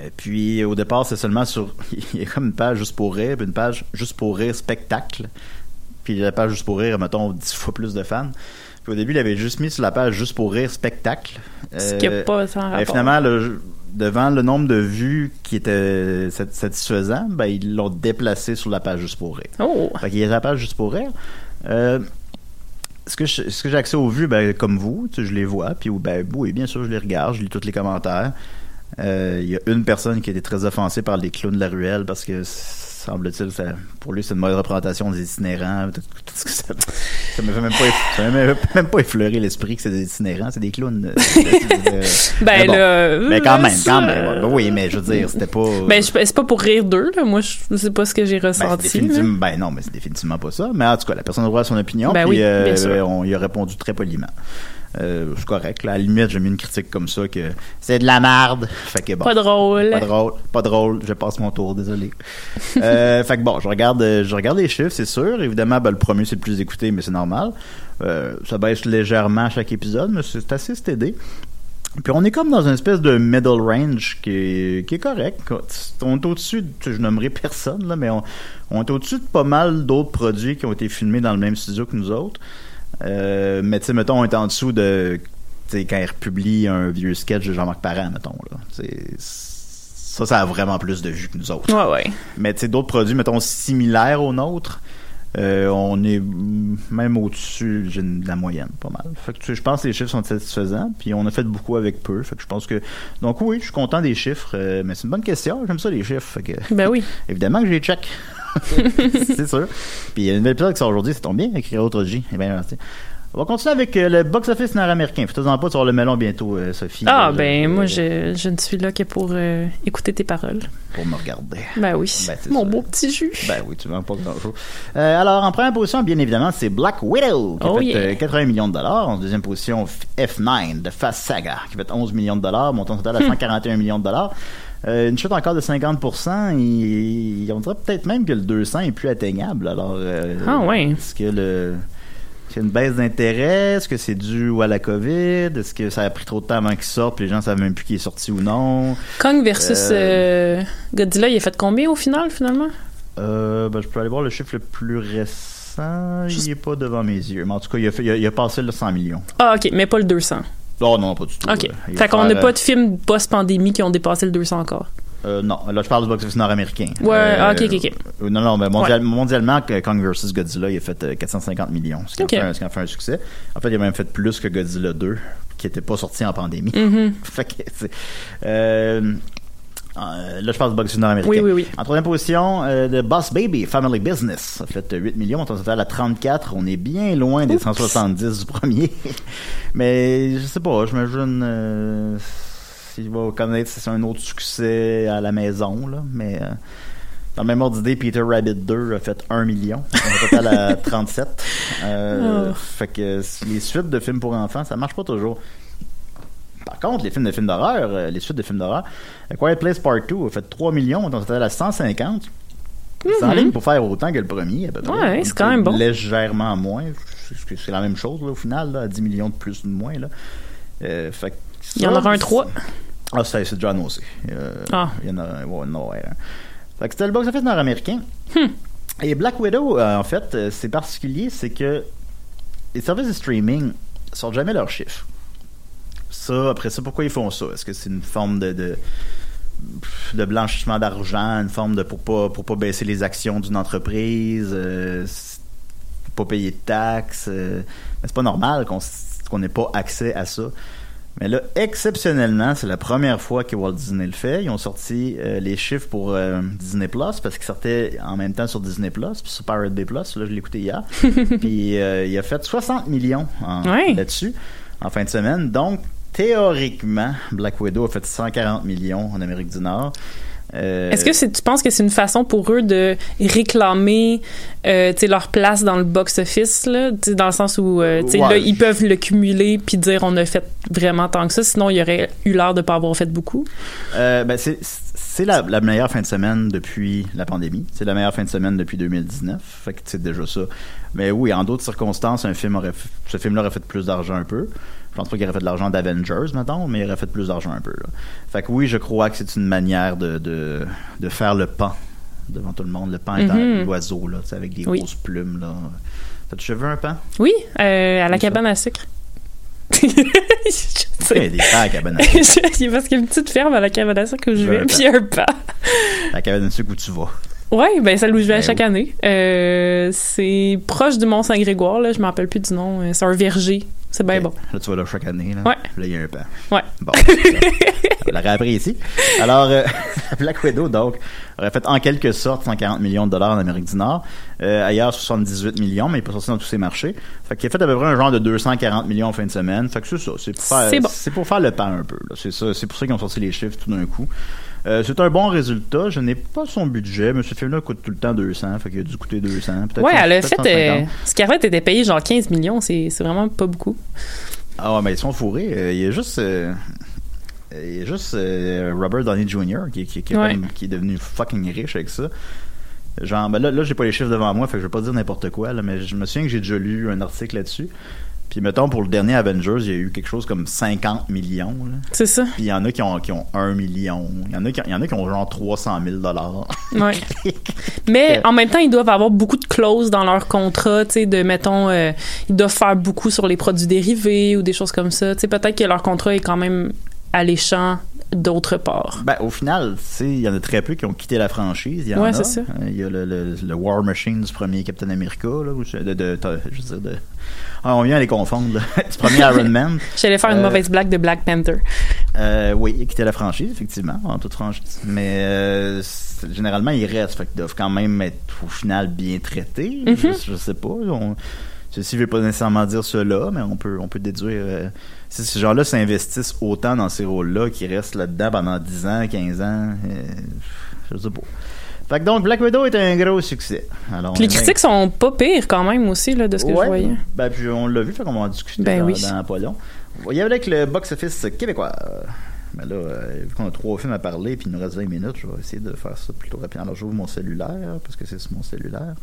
[SPEAKER 5] Et puis, au départ, c'est seulement sur. Il y a comme une page juste pour rire, puis une page juste pour rire spectacle. Puis la page juste pour rire, mettons, dix fois plus de fans. Puis au début, il avait juste mis sur la page juste pour rire spectacle.
[SPEAKER 6] Ce qui
[SPEAKER 5] Euh,
[SPEAKER 6] n'a pas sans
[SPEAKER 5] et
[SPEAKER 6] rapport.
[SPEAKER 5] finalement, le- devant le nombre de vues qui était sat- satisfaisant, ben, ils l'ont déplacé sur la page juste pour rire.
[SPEAKER 6] Oh!
[SPEAKER 5] Fait qu'il est à la page juste pour rire. Euh, ce que je- ce que j'ai accès aux vues, ben, comme vous, tu sais, je les vois, puis ben, oui, bien sûr, je les regarde, je lis tous les commentaires. Euh, Il y a une personne qui été très offensée par les clowns de la ruelle parce que semble-t-il, pour lui, c'est une mauvaise représentation des itinérants. Tout- tout ce que ça ça m'a fait même pas, ça m'a même, même pas effleuré l'esprit que c'est des itinérants, c'est des clowns. euh,
[SPEAKER 6] Ben
[SPEAKER 5] mais bon.
[SPEAKER 6] là,
[SPEAKER 5] Mais quand même, quand même. Ben oui, mais je veux dire, c'était pas.
[SPEAKER 6] Ben, c'est pas pour rire d'eux, là. Moi, je sais pas ce que j'ai
[SPEAKER 5] Ben,
[SPEAKER 6] ressenti.
[SPEAKER 5] ben non, mais c'est définitivement pas ça. Mais en tout cas, la personne a droit à son opinion.
[SPEAKER 6] Ben
[SPEAKER 5] puis
[SPEAKER 6] oui,
[SPEAKER 5] euh, on y a répondu très poliment. Euh, c'est correct. Là. À la limite, j'ai mis une critique comme ça que c'est de la merde. Fait que bon.
[SPEAKER 6] Pas drôle.
[SPEAKER 5] Pas drôle, pas drôle. Je passe mon tour, désolé. euh, fait que bon, je regarde, euh, je regarde les chiffres, c'est sûr. Évidemment, ben, le premier c'est le plus écouté, mais c'est normal. Euh, ça baisse légèrement à chaque épisode, mais c'est assez stédé. Puis on est comme dans une espèce de middle range qui est, qui est correct. On est au-dessus, de- je nommerai personne, là, mais on, on est au-dessus de pas mal d'autres produits qui ont été filmés dans le même studio que nous autres. Euh, mais tu sais, mettons, on est en dessous de tu sais, quand ils republient un vieux sketch de Jean-Marc Parent, mettons. Là. Ça, ça a vraiment plus de vues que nous autres.
[SPEAKER 6] Ouais, ouais.
[SPEAKER 5] Mais tu sais, d'autres produits, mettons, similaires aux nôtres, euh, on est même au-dessus j'ai de la moyenne, pas mal. Fait que tu sais, je pense que les chiffres sont satisfaisants, puis on a fait beaucoup avec peu. Fait que je pense que. Donc oui, je suis content des chiffres, euh, mais c'est une bonne question. J'aime ça les chiffres. Fait que,
[SPEAKER 6] Ben oui.
[SPEAKER 5] évidemment que je les check. c'est sûr. Puis il y a une nouvelle épisode qui sort aujourd'hui, ça tombe bien, avec autre J. Eh bien, merci. On va continuer avec euh, le box-office nord-américain. Fais-toi-en pas, tu avoir le melon bientôt, euh, Sophie.
[SPEAKER 6] Ah,
[SPEAKER 5] Euh,
[SPEAKER 6] ben, moi, je, je ne suis là que pour écouter tes paroles.
[SPEAKER 5] Pour me regarder.
[SPEAKER 6] Ben oui.
[SPEAKER 5] Ben, c'est
[SPEAKER 6] Mon
[SPEAKER 5] ça.
[SPEAKER 6] beau petit jus.
[SPEAKER 5] Ben oui, tu vends pas grand-chose. Alors, en première position, bien évidemment, c'est Black Widow, qui a
[SPEAKER 6] Oh
[SPEAKER 5] fait
[SPEAKER 6] yeah.
[SPEAKER 5] euh, 80 millions de dollars. En deuxième position, F- F9 de Fast Saga, qui fait 11 millions de dollars, montant total à 141 millions de dollars. Euh, une chute encore de 50%, et, et on dirait peut-être même que le 200 est plus atteignable. Alors, euh,
[SPEAKER 6] Ah ouais.
[SPEAKER 5] Est-ce que le... est-ce qu'il y a une baisse d'intérêt? Est-ce que c'est dû à la COVID? Est-ce que ça a pris trop de temps avant qu'il sorte puis les gens savent même plus qu'il est sorti ou non?
[SPEAKER 6] Kong versus euh, Godzilla, il a fait combien au final, finalement?
[SPEAKER 5] Euh, ben, je peux aller voir le chiffre le plus récent.
[SPEAKER 6] Juste-
[SPEAKER 5] Il est pas devant mes yeux. Mais en tout cas, il a, fait- il a- il a passé le 100 millions.
[SPEAKER 6] Ah, ok, mais pas le 200.
[SPEAKER 5] Oh non, pas du tout.
[SPEAKER 6] Ok.
[SPEAKER 5] Il
[SPEAKER 6] Fait qu'on n'a
[SPEAKER 5] euh,
[SPEAKER 6] pas de films post-pandémie qui ont dépassé le 200 encore.
[SPEAKER 5] euh, non, là, je parle du box-office nord-américain.
[SPEAKER 6] Ouais,
[SPEAKER 5] Euh,
[SPEAKER 6] ah, ok, ok, ok.
[SPEAKER 5] non, non, mais mondial- mondialement, Kong vs. Godzilla, il a fait euh, 450 millions. Ce qui,
[SPEAKER 6] Ok.
[SPEAKER 5] en fait, fait un succès. En fait, il a même fait plus que Godzilla 2, qui était pas sorti en pandémie.
[SPEAKER 6] Mhm.
[SPEAKER 5] fait que, euh, euh, là, je parle du box-office nord-américain.
[SPEAKER 6] Oui, oui, oui.
[SPEAKER 5] En troisième position, euh, The Boss Baby, Family Business. Ça fait euh, 8 millions, on est total à 34. On est bien loin des 170 du premier. Mais je sais pas, j'imagine euh, s'il va connaître si c'est un autre succès à la maison, là. Mais euh, dans le même ordre d'idée, Peter Rabbit 2 a fait 1 million. On est total à 37. Euh,
[SPEAKER 6] Oh.
[SPEAKER 5] Fait que les suites de films pour enfants, ça marche pas toujours. Par contre, les films de films d'horreur, euh, les suites de films d'horreur, Quiet Place Part 2 a fait 3 millions, on est total à 150. C'est en ligne pour faire autant que le premier, à peu près.
[SPEAKER 6] Ouais, c'est quand même bon.
[SPEAKER 5] Légèrement moins. C'est- la même chose, là, au final, là, à 10 millions de plus ou de moins, là. Euh, fait
[SPEAKER 6] Il y en aura un 3.
[SPEAKER 5] Ah, c'est c'est John aussi. Euh,
[SPEAKER 6] Ah.
[SPEAKER 5] Il y en a un. Ouais, hein. Fait que c'était le box-office nord-américain.
[SPEAKER 6] Hmm.
[SPEAKER 5] Et Black Widow, euh, en fait, c'est particulier, c'est que les services de streaming sortent jamais leurs chiffres. Ça, après ça, pourquoi ils font ça? Est-ce que c'est une forme de, de, d'argent, une forme de pour pas, pour pas baisser les actions d'une entreprise, euh, pour pas payer de taxes? euh, mais c'est pas normal qu'on qu'on n'ait pas accès à ça. Mais là, exceptionnellement, c'est la première fois que Walt Disney le fait. Ils ont sorti euh, les chiffres pour euh, Disney Plus parce qu'ils sortaient en même temps sur Disney Plus puis sur Pirate Bay Plus. Là, je l'ai écouté hier. puis euh, il a fait 60 millions
[SPEAKER 6] Ouais.
[SPEAKER 5] là-dessus en fin de semaine. Donc, théoriquement, Black Widow a fait 140 millions en Amérique du Nord. Euh,
[SPEAKER 6] Est-ce que tu penses que c'est une façon pour eux de réclamer euh, leur place dans le box-office, dans le sens où euh,
[SPEAKER 5] Ouais.
[SPEAKER 6] là, ils peuvent le cumuler puis dire on a fait vraiment tant que ça, sinon il y aurait eu l'air de pas avoir fait beaucoup?
[SPEAKER 5] Euh, ben c'est la, la meilleure fin de semaine depuis la pandémie. C'est la meilleure fin de semaine depuis 2019. Fait que c'est déjà ça. Mais oui, en d'autres circonstances, un film aurait, ce film-là aurait fait plus d'argent un peu. Je pense pas qu'il aurait fait de l'argent d'Avengers, mettons, mais il aurait fait plus d'argent un peu. Là. Fait que oui, je crois que c'est une manière de, de, de faire le pan devant tout le monde. Le pan étant
[SPEAKER 6] Mhm.
[SPEAKER 5] l'oiseau, là, tu sais, avec des
[SPEAKER 6] Oui.
[SPEAKER 5] grosses plumes, là. T'as-tu cheveux un pan?
[SPEAKER 6] Oui, euh, à la
[SPEAKER 5] ça?
[SPEAKER 6] cabane à sucre. Je sais.
[SPEAKER 5] Il y a des pans à la cabane à sucre.
[SPEAKER 6] Parce qu'il y a une petite ferme à la cabane à sucre où je vais, puis un pas.
[SPEAKER 5] La cabane à sucre où tu vas.
[SPEAKER 6] Ouais, ben celle où je vais
[SPEAKER 5] Ben
[SPEAKER 6] chaque
[SPEAKER 5] oui.
[SPEAKER 6] année. Euh, c'est proche du Mont Saint-Grégoire, là, je me rappelle plus du nom. Euh, C'est un verger. C'est bien bon.
[SPEAKER 5] Là, tu vas là chaque année. Là,
[SPEAKER 6] Ouais.
[SPEAKER 5] Là, il y a un pan.
[SPEAKER 6] Ouais.
[SPEAKER 5] Bon. On l'aurait appris ici. Alors, euh, Black Widow, donc, aurait fait en quelque sorte 140 millions de dollars en Amérique du Nord. Euh, ailleurs, 78 millions, mais il n'est pas sorti dans tous ces marchés. Fait qu'il a fait à peu près un genre de 240 millions en fin de semaine. Fait que c'est ça. C'est pour faire,
[SPEAKER 6] C'est bon.
[SPEAKER 5] c'est pour faire le pan un peu. là. C'est ça. C'est pour ça qu'ils ont sorti les chiffres tout d'un coup. Euh, c'est un bon résultat. Je n'ai pas son budget, mais ce film-là coûte tout le temps 200. Fait qu'il a dû coûter 200. Peut-être
[SPEAKER 6] Ouais, elle a fait. euh,
[SPEAKER 5] 150.
[SPEAKER 6] Scarlett était payée genre 15 millions. C'est c'est vraiment pas beaucoup.
[SPEAKER 5] Ah ouais, mais ils sont fourrés. Euh, il y a juste, euh, il y a juste Robert Downey Jr. qui, qui, qui, est
[SPEAKER 6] Ouais.
[SPEAKER 5] comme- qui est devenu fucking riche avec ça. Genre, ben là, là j'ai pas les chiffres devant moi, fait que je vais pas dire n'importe quoi, là, mais je me souviens que j'ai déjà lu un article là-dessus. Puis mettons, pour le dernier Avengers, il y a eu quelque chose comme 50 millions.
[SPEAKER 6] C'est ça.
[SPEAKER 5] Puis il y en a qui ont, qui ont 1 million. Il y en a qui, il y en a qui ont genre 300 000 dollars.
[SPEAKER 6] Ouais. Mais en même temps, ils doivent avoir beaucoup de clauses dans leur contrat, tu sais, de, mettons, euh, ils doivent faire beaucoup sur les produits dérivés ou des choses comme ça. Tu sais, peut-être que leur contrat est quand même alléchant d'autre part.
[SPEAKER 5] Ben, au final, tu sais, il y en a très peu qui ont quitté la franchise. Il y en
[SPEAKER 6] Ouais,
[SPEAKER 5] a.
[SPEAKER 6] ça.
[SPEAKER 5] Euh, Il y a le, le, le War Machine du premier Captain America, là, ou je- de, de, de- je veux dire, de, ah, on vient à les confondre, là. du premier Iron Man.
[SPEAKER 6] J'allais faire une
[SPEAKER 5] Euh,
[SPEAKER 6] mauvaise blague de Black Panther.
[SPEAKER 5] Euh, oui, il a quitté la franchise, effectivement, en toute franchise. Mais euh, généralement, ils restent, fait qu'ils doivent quand même être au final bien traités.
[SPEAKER 6] Mhm.
[SPEAKER 5] je, je sais pas. On, ceci ne veut pas nécessairement dire cela, mais on peut, on peut déduire. Si ces gens-là s'investissent autant dans ces rôles-là, qu'ils restent là-dedans pendant 10 ans, 15 ans, euh, je sais pas. Fait que donc, Black Widow est un gros succès. Alors,
[SPEAKER 6] les critiques sont pas pires quand même aussi, là, de ce que
[SPEAKER 5] Ouais,
[SPEAKER 6] je voyais.
[SPEAKER 5] Ben, puis on l'a vu, fait qu'on va en discuter
[SPEAKER 6] Ben
[SPEAKER 5] dans,
[SPEAKER 6] oui.
[SPEAKER 5] dans pas long. On va y aller avec le box-office québécois. Ben là, euh, vu qu'on a trois films à parler, puis il nous reste 20 minutes, je vais essayer de faire ça plutôt rapidement. Alors, j'ouvre mon cellulaire, parce que c'est sur mon cellulaire.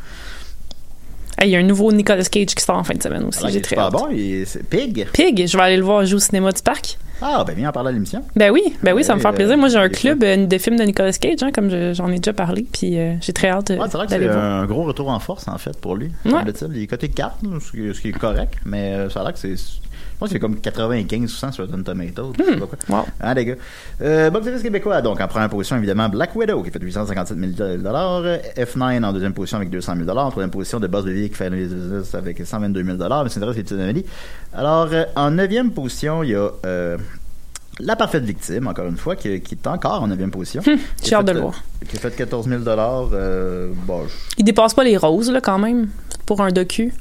[SPEAKER 6] Il y a un nouveau Nicolas Cage qui sort en fin de semaine aussi.
[SPEAKER 5] Il
[SPEAKER 6] J'ai très hâte.
[SPEAKER 5] bon, c'est Pig.
[SPEAKER 6] Pig, je vais aller le voir jouer au cinéma du parc.
[SPEAKER 5] Ah, ben viens en parler à l'émission.
[SPEAKER 6] Ben oui, ben oui, ça me
[SPEAKER 5] Ouais,
[SPEAKER 6] fait plaisir. Moi, j'ai un
[SPEAKER 5] euh,
[SPEAKER 6] club euh, de films de Nicolas Cage, hein, comme je- j'en ai déjà parlé, puis euh, j'ai très hâte euh,
[SPEAKER 5] Ouais, c'est vrai que c'est un gros retour en force, en fait, pour lui.
[SPEAKER 6] Ouais.
[SPEAKER 5] Il est coté 4, là, ce qui, est correct, mais euh, ça a l'air que c'est. Je pense qu'il y a comme 95% sur Rotten Tomatoes. quoi.
[SPEAKER 6] Wow.
[SPEAKER 5] Hein, les gars. Euh, Box office québécois, donc en première position, évidemment, Black Widow, qui fait 857 000 euh, F9 en deuxième position avec 200 000 En troisième position, de Buzz Baby qui fait avec 122 000 Mais c'est vrai, c'est petites anomalies. Alors, euh, en neuvième position, il y a euh, La Parfaite Victime, encore une fois, qui, qui est encore en neuvième position. Qui a
[SPEAKER 6] Hum, J'ai hâte
[SPEAKER 5] fait,
[SPEAKER 6] de le
[SPEAKER 5] euh,
[SPEAKER 6] voir.
[SPEAKER 5] Qui a fait 14 000 euh, bon, je-
[SPEAKER 6] Il dépasse pas les roses, là, quand même, pour un docu?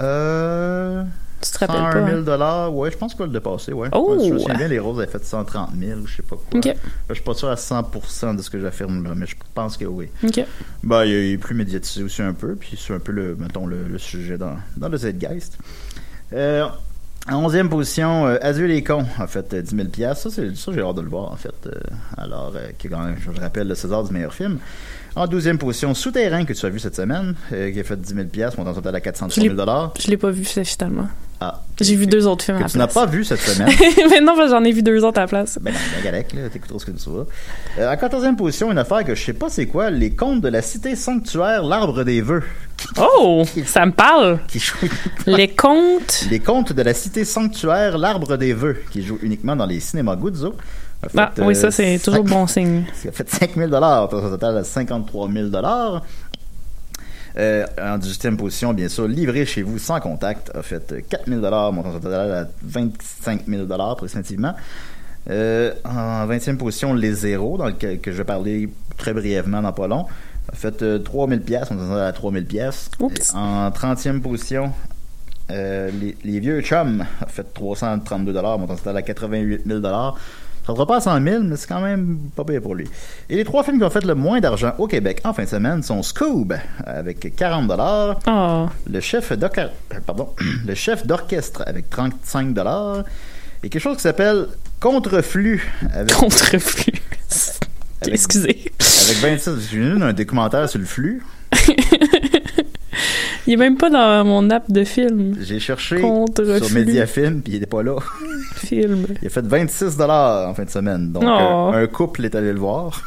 [SPEAKER 5] euh,
[SPEAKER 6] Tu te rappelles
[SPEAKER 5] 101
[SPEAKER 6] pas?
[SPEAKER 5] 000
[SPEAKER 6] hein?
[SPEAKER 5] dollars, ouais, je pense qu'il va le dépasser, ouais.
[SPEAKER 6] Oh!
[SPEAKER 5] Je me souviens bien, les roses avaient fait 130 000 ou je sais pas quoi.
[SPEAKER 6] Ok.
[SPEAKER 5] Là, je suis pas sûr à 100% de ce que j'affirme là, mais je pense que oui.
[SPEAKER 6] Ok.
[SPEAKER 5] Ben, il est plus médiatisé aussi un peu, puis c'est un peu le, mettons, le, le sujet dans, dans le Zeitgeist. Euh, en 11e position, euh, Adieu les cons a fait euh, 10 000 Ça, c'est, ça j'ai hâte de le voir, en fait. Euh, alors, euh, qui je le rappelle, le César du meilleur film. En 12e position, Souterrain, que tu as vu cette semaine, euh, qui a fait 10 000 montant total à 403 000
[SPEAKER 6] Je l'ai pas vu, finalement.
[SPEAKER 5] Ah.
[SPEAKER 6] J'ai vu deux autres films à
[SPEAKER 5] Que
[SPEAKER 6] la
[SPEAKER 5] tu n'as
[SPEAKER 6] place.
[SPEAKER 5] pas vu cette semaine.
[SPEAKER 6] Mais non, parce que j'en ai vu deux autres à la place.
[SPEAKER 5] Ben non, ben galec, là, t'écouteras ce que tu vas. Euh, en 14e position, une affaire que je sais pas c'est quoi, les contes de la cité sanctuaire, l'arbre des vœux.
[SPEAKER 6] Oh! Ça me parle!
[SPEAKER 5] Qui joue
[SPEAKER 6] Les contes?
[SPEAKER 5] Les contes de la cité sanctuaire, l'arbre des vœux, qui joue uniquement dans les cinémas Guzzo. fait,
[SPEAKER 6] Ah, oui, ça, c'est
[SPEAKER 5] euh,
[SPEAKER 6] toujours
[SPEAKER 5] cinq-
[SPEAKER 6] bon signe.
[SPEAKER 5] Ça fait 5 000 au total à 53 000 euh, en 18e position, bien sûr, livré chez vous sans contact a fait euh, 4 000 montant total à 25 000 précisément. Euh, en 20e position, les zéros, dans lequel que je vais parler très brièvement dans pas long, a fait euh, 3 000 pièces, on est à 3 000 pièces. En 30e position, euh, les, les vieux chums a fait 332 montant total à 88 000 ça ne pas à 100 000, mais c'est quand même pas pire pour lui. Et les trois films qui ont fait le moins d'argent au Québec en fin de semaine sont Scoob, avec 40
[SPEAKER 6] Oh.
[SPEAKER 5] le chef d'orchestre, pardon, le chef d'orchestre avec 35 et quelque chose qui s'appelle Contreflux avec,
[SPEAKER 6] Contreflux.
[SPEAKER 5] Avec-
[SPEAKER 6] Excusez.
[SPEAKER 5] avec 26. J'ai vu un documentaire sur le flux.
[SPEAKER 6] Il est même pas dans mon app de film.
[SPEAKER 5] J'ai cherché sur Mediafilm, puis il était pas là.
[SPEAKER 6] Film.
[SPEAKER 5] Il a fait 26 en fin de semaine. Donc,
[SPEAKER 6] Oh.
[SPEAKER 5] euh, un couple est allé le voir.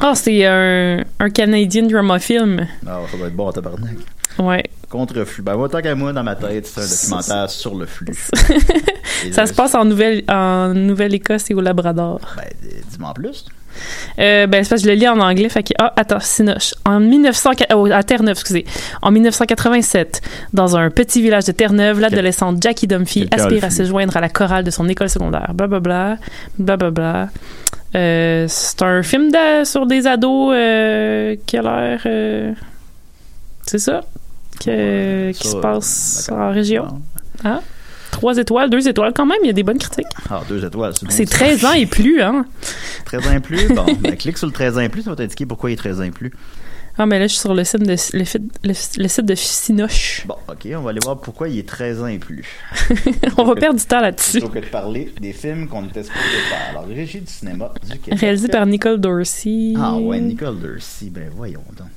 [SPEAKER 6] Ah, c'est un, un Canadian drama film.
[SPEAKER 5] Alors, ça doit être bon à tabarnak.
[SPEAKER 6] Ouais.
[SPEAKER 5] Contre flux. Ben, moi, tant qu'à moi, dans ma tête, c'est un documentaire sur le flux.
[SPEAKER 6] Ça
[SPEAKER 5] là,
[SPEAKER 6] se passe en Nouvelle en Nouvelle-Écosse et au Labrador.
[SPEAKER 5] Ben, dis-moi en plus.
[SPEAKER 6] Euh, ben, c'est parce que je le lis en anglais. Fait que, ah, attends, Sinoche. En 1900, oh, à Terre-Neuve, excusez. En 1987, dans un petit village de Terre-Neuve, l'adolescente Jackie Dumphy aspire à se joindre à la chorale de son école secondaire. Blablabla. Blablabla. Euh, c'est un film de- sur des ados euh, qui a l'air. euh, c'est ça? Que- qui
[SPEAKER 5] Ça,
[SPEAKER 6] se passe en région? Hein? Trois étoiles, deux étoiles quand même, il y a des bonnes critiques.
[SPEAKER 5] Ah, deux étoiles. bon.
[SPEAKER 6] C'est 13 ans et plus, hein?
[SPEAKER 5] 13 ans et plus? Bon, ben, clique sur le 13 ans et plus, ça va t'indiquer pourquoi il est 13 ans et plus.
[SPEAKER 6] Ah, mais là, je suis sur le site de, le, fit- le, le site de Sinoche.
[SPEAKER 5] Bon, ok, on va aller voir pourquoi il est 13 ans et plus.
[SPEAKER 6] On va perdre du temps là-dessus.
[SPEAKER 5] Plutôt que de parler des films qu'on était supposé faire. Alors, régie du cinéma du Québec.
[SPEAKER 6] Réalisé par Nicole Dorsey.
[SPEAKER 5] Ah ouais, Nicole Dorsey, ben voyons donc.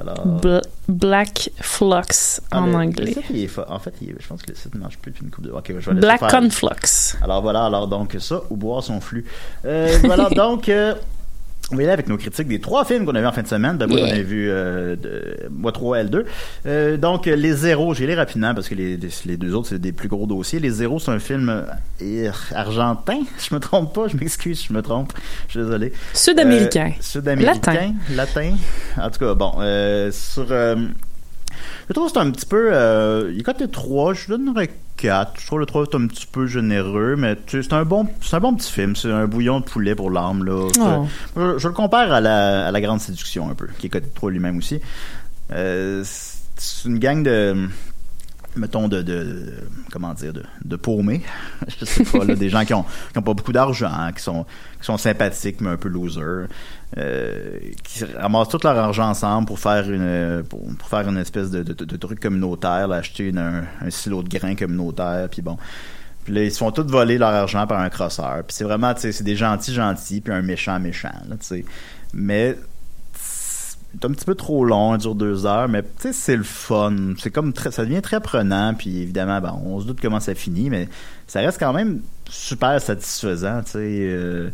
[SPEAKER 5] Alors...
[SPEAKER 6] Bl- Black Flux
[SPEAKER 5] Ah,
[SPEAKER 6] en
[SPEAKER 5] le- le
[SPEAKER 6] anglais.
[SPEAKER 5] site, il est fa- en fait, il est- je pense que le site ne marche plus depuis une coupe de... Ok, je vais
[SPEAKER 6] Black. Conflux.
[SPEAKER 5] Alors voilà, alors donc ça, ou boire son flux. Euh, voilà, donc, euh, on va y aller avec nos critiques des trois films qu'on a vus en fin de semaine.
[SPEAKER 6] Yeah.
[SPEAKER 5] j'en ai vu, euh, de, moi, 3, L2. Euh, donc, Les Zéros, j'ai les rapidement parce que les, les, deux autres, c'est des plus gros dossiers. Les Zéros, c'est un film euh, argentin, je me trompe pas. Je m'excuse je me trompe. Je suis désolé.
[SPEAKER 6] Sud-américain.
[SPEAKER 5] Euh, Sud-américain.
[SPEAKER 6] Latin.
[SPEAKER 5] Latin. En tout cas, bon, euh, sur... euh, je trouve que c'est un petit peu... Euh, il est coté 3, je donnerais 4. Je trouve le 3 est un petit peu généreux, mais tu sais, c'est un bon c'est un bon petit film. C'est un bouillon de poulet pour l'âme. là.
[SPEAKER 6] Oh.
[SPEAKER 5] Je, je le compare à la, à la Grande Séduction un peu, qui est coté 3 lui-même aussi. Euh, c'est une gang de mettons de, de comment dire de, de paumés je sais pas là, des gens qui ont, qui ont pas beaucoup d'argent qui sont qui sont sympathiques mais un peu losers euh, qui ramassent tout leur argent ensemble pour faire une pour, pour faire une espèce de, truc communautaire là, acheter un, un silo de grains communautaire puis bon puis là, ils se font tous voler leur argent par un crosseur. Puis c'est vraiment, tu sais, c'est des gentils gentils, puis un méchant méchant, tu sais. Mais c'est un petit peu trop long, il dure deux heures, mais tu sais, c'est le fun. C'est comme très, ça devient très prenant, puis évidemment, ben, on se doute comment ça finit, mais ça reste quand même super satisfaisant, tu sais. euh,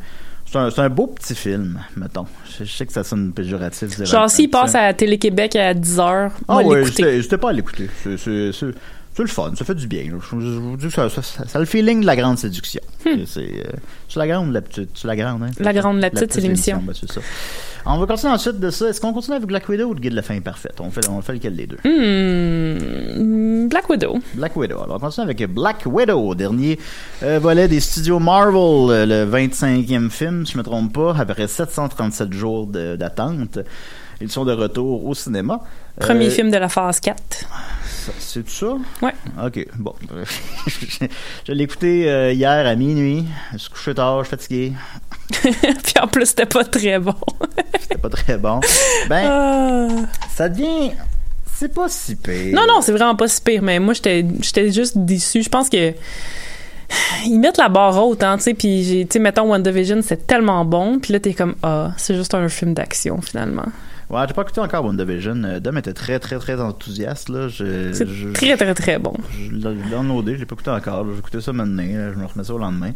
[SPEAKER 5] c'est un, beau petit film, mettons. Je, je sais que ça sonne péjoratif. de
[SPEAKER 6] Genre, s'il passe à Télé-Québec à 10h,
[SPEAKER 5] ah
[SPEAKER 6] on
[SPEAKER 5] ouais, j'étais j'étais pas à l'écouter. C'est- le fun, ça fait du bien. Je, vous dis que ça, ça, ça, ça a le feeling de la grande séduction. C'est euh, c'est la grande la petite? C'est la grande, hein?
[SPEAKER 6] Hmm. La grande, la petite, c'est l'émission.
[SPEAKER 5] ben, c'est ça. On va continuer ensuite de ça. Est-ce qu'on continue avec Black Widow ou le guide de la fin parfaite? On fait, on fait lequel des deux?
[SPEAKER 6] Hmm, Black Widow.
[SPEAKER 5] Black Widow. Alors, on continue avec Black Widow, dernier euh, volet des studios Marvel, euh, le 25e film, si je me trompe pas, après 737 jours d'attente. Ils sont de retour au cinéma.
[SPEAKER 6] Premier
[SPEAKER 5] Euh,
[SPEAKER 6] film de la phase 4.
[SPEAKER 5] ça- C'est ça?
[SPEAKER 6] Ouais.
[SPEAKER 5] OK, bon. je l'ai écouté euh, hier à minuit. Je suis couché tard, je suis fatigué.
[SPEAKER 6] Puis en plus, c'était pas très bon.
[SPEAKER 5] C'était pas très bon. Ben,
[SPEAKER 6] Ah.
[SPEAKER 5] ça devient... C'est pas si pire.
[SPEAKER 6] Non, non, c'est vraiment pas si pire, mais moi, j'étais j'étais juste déçu. Je pense que. Ils mettent la barre haute, hein, tu sais, puis, j'ai- tu sais, mettons, WandaVision, c'est tellement bon, puis là, t'es comme, ah, c'est juste un film d'action, finalement.
[SPEAKER 5] Ouais, j'ai pas écouté encore WandaVision. Euh, Dom était très, très, très enthousiaste, là.
[SPEAKER 6] C'est très, très, très bon.
[SPEAKER 5] je l'ai downloadé, je l'ai pas écouté encore. J'ai écouté ça maintenant, je me remets ça au lendemain.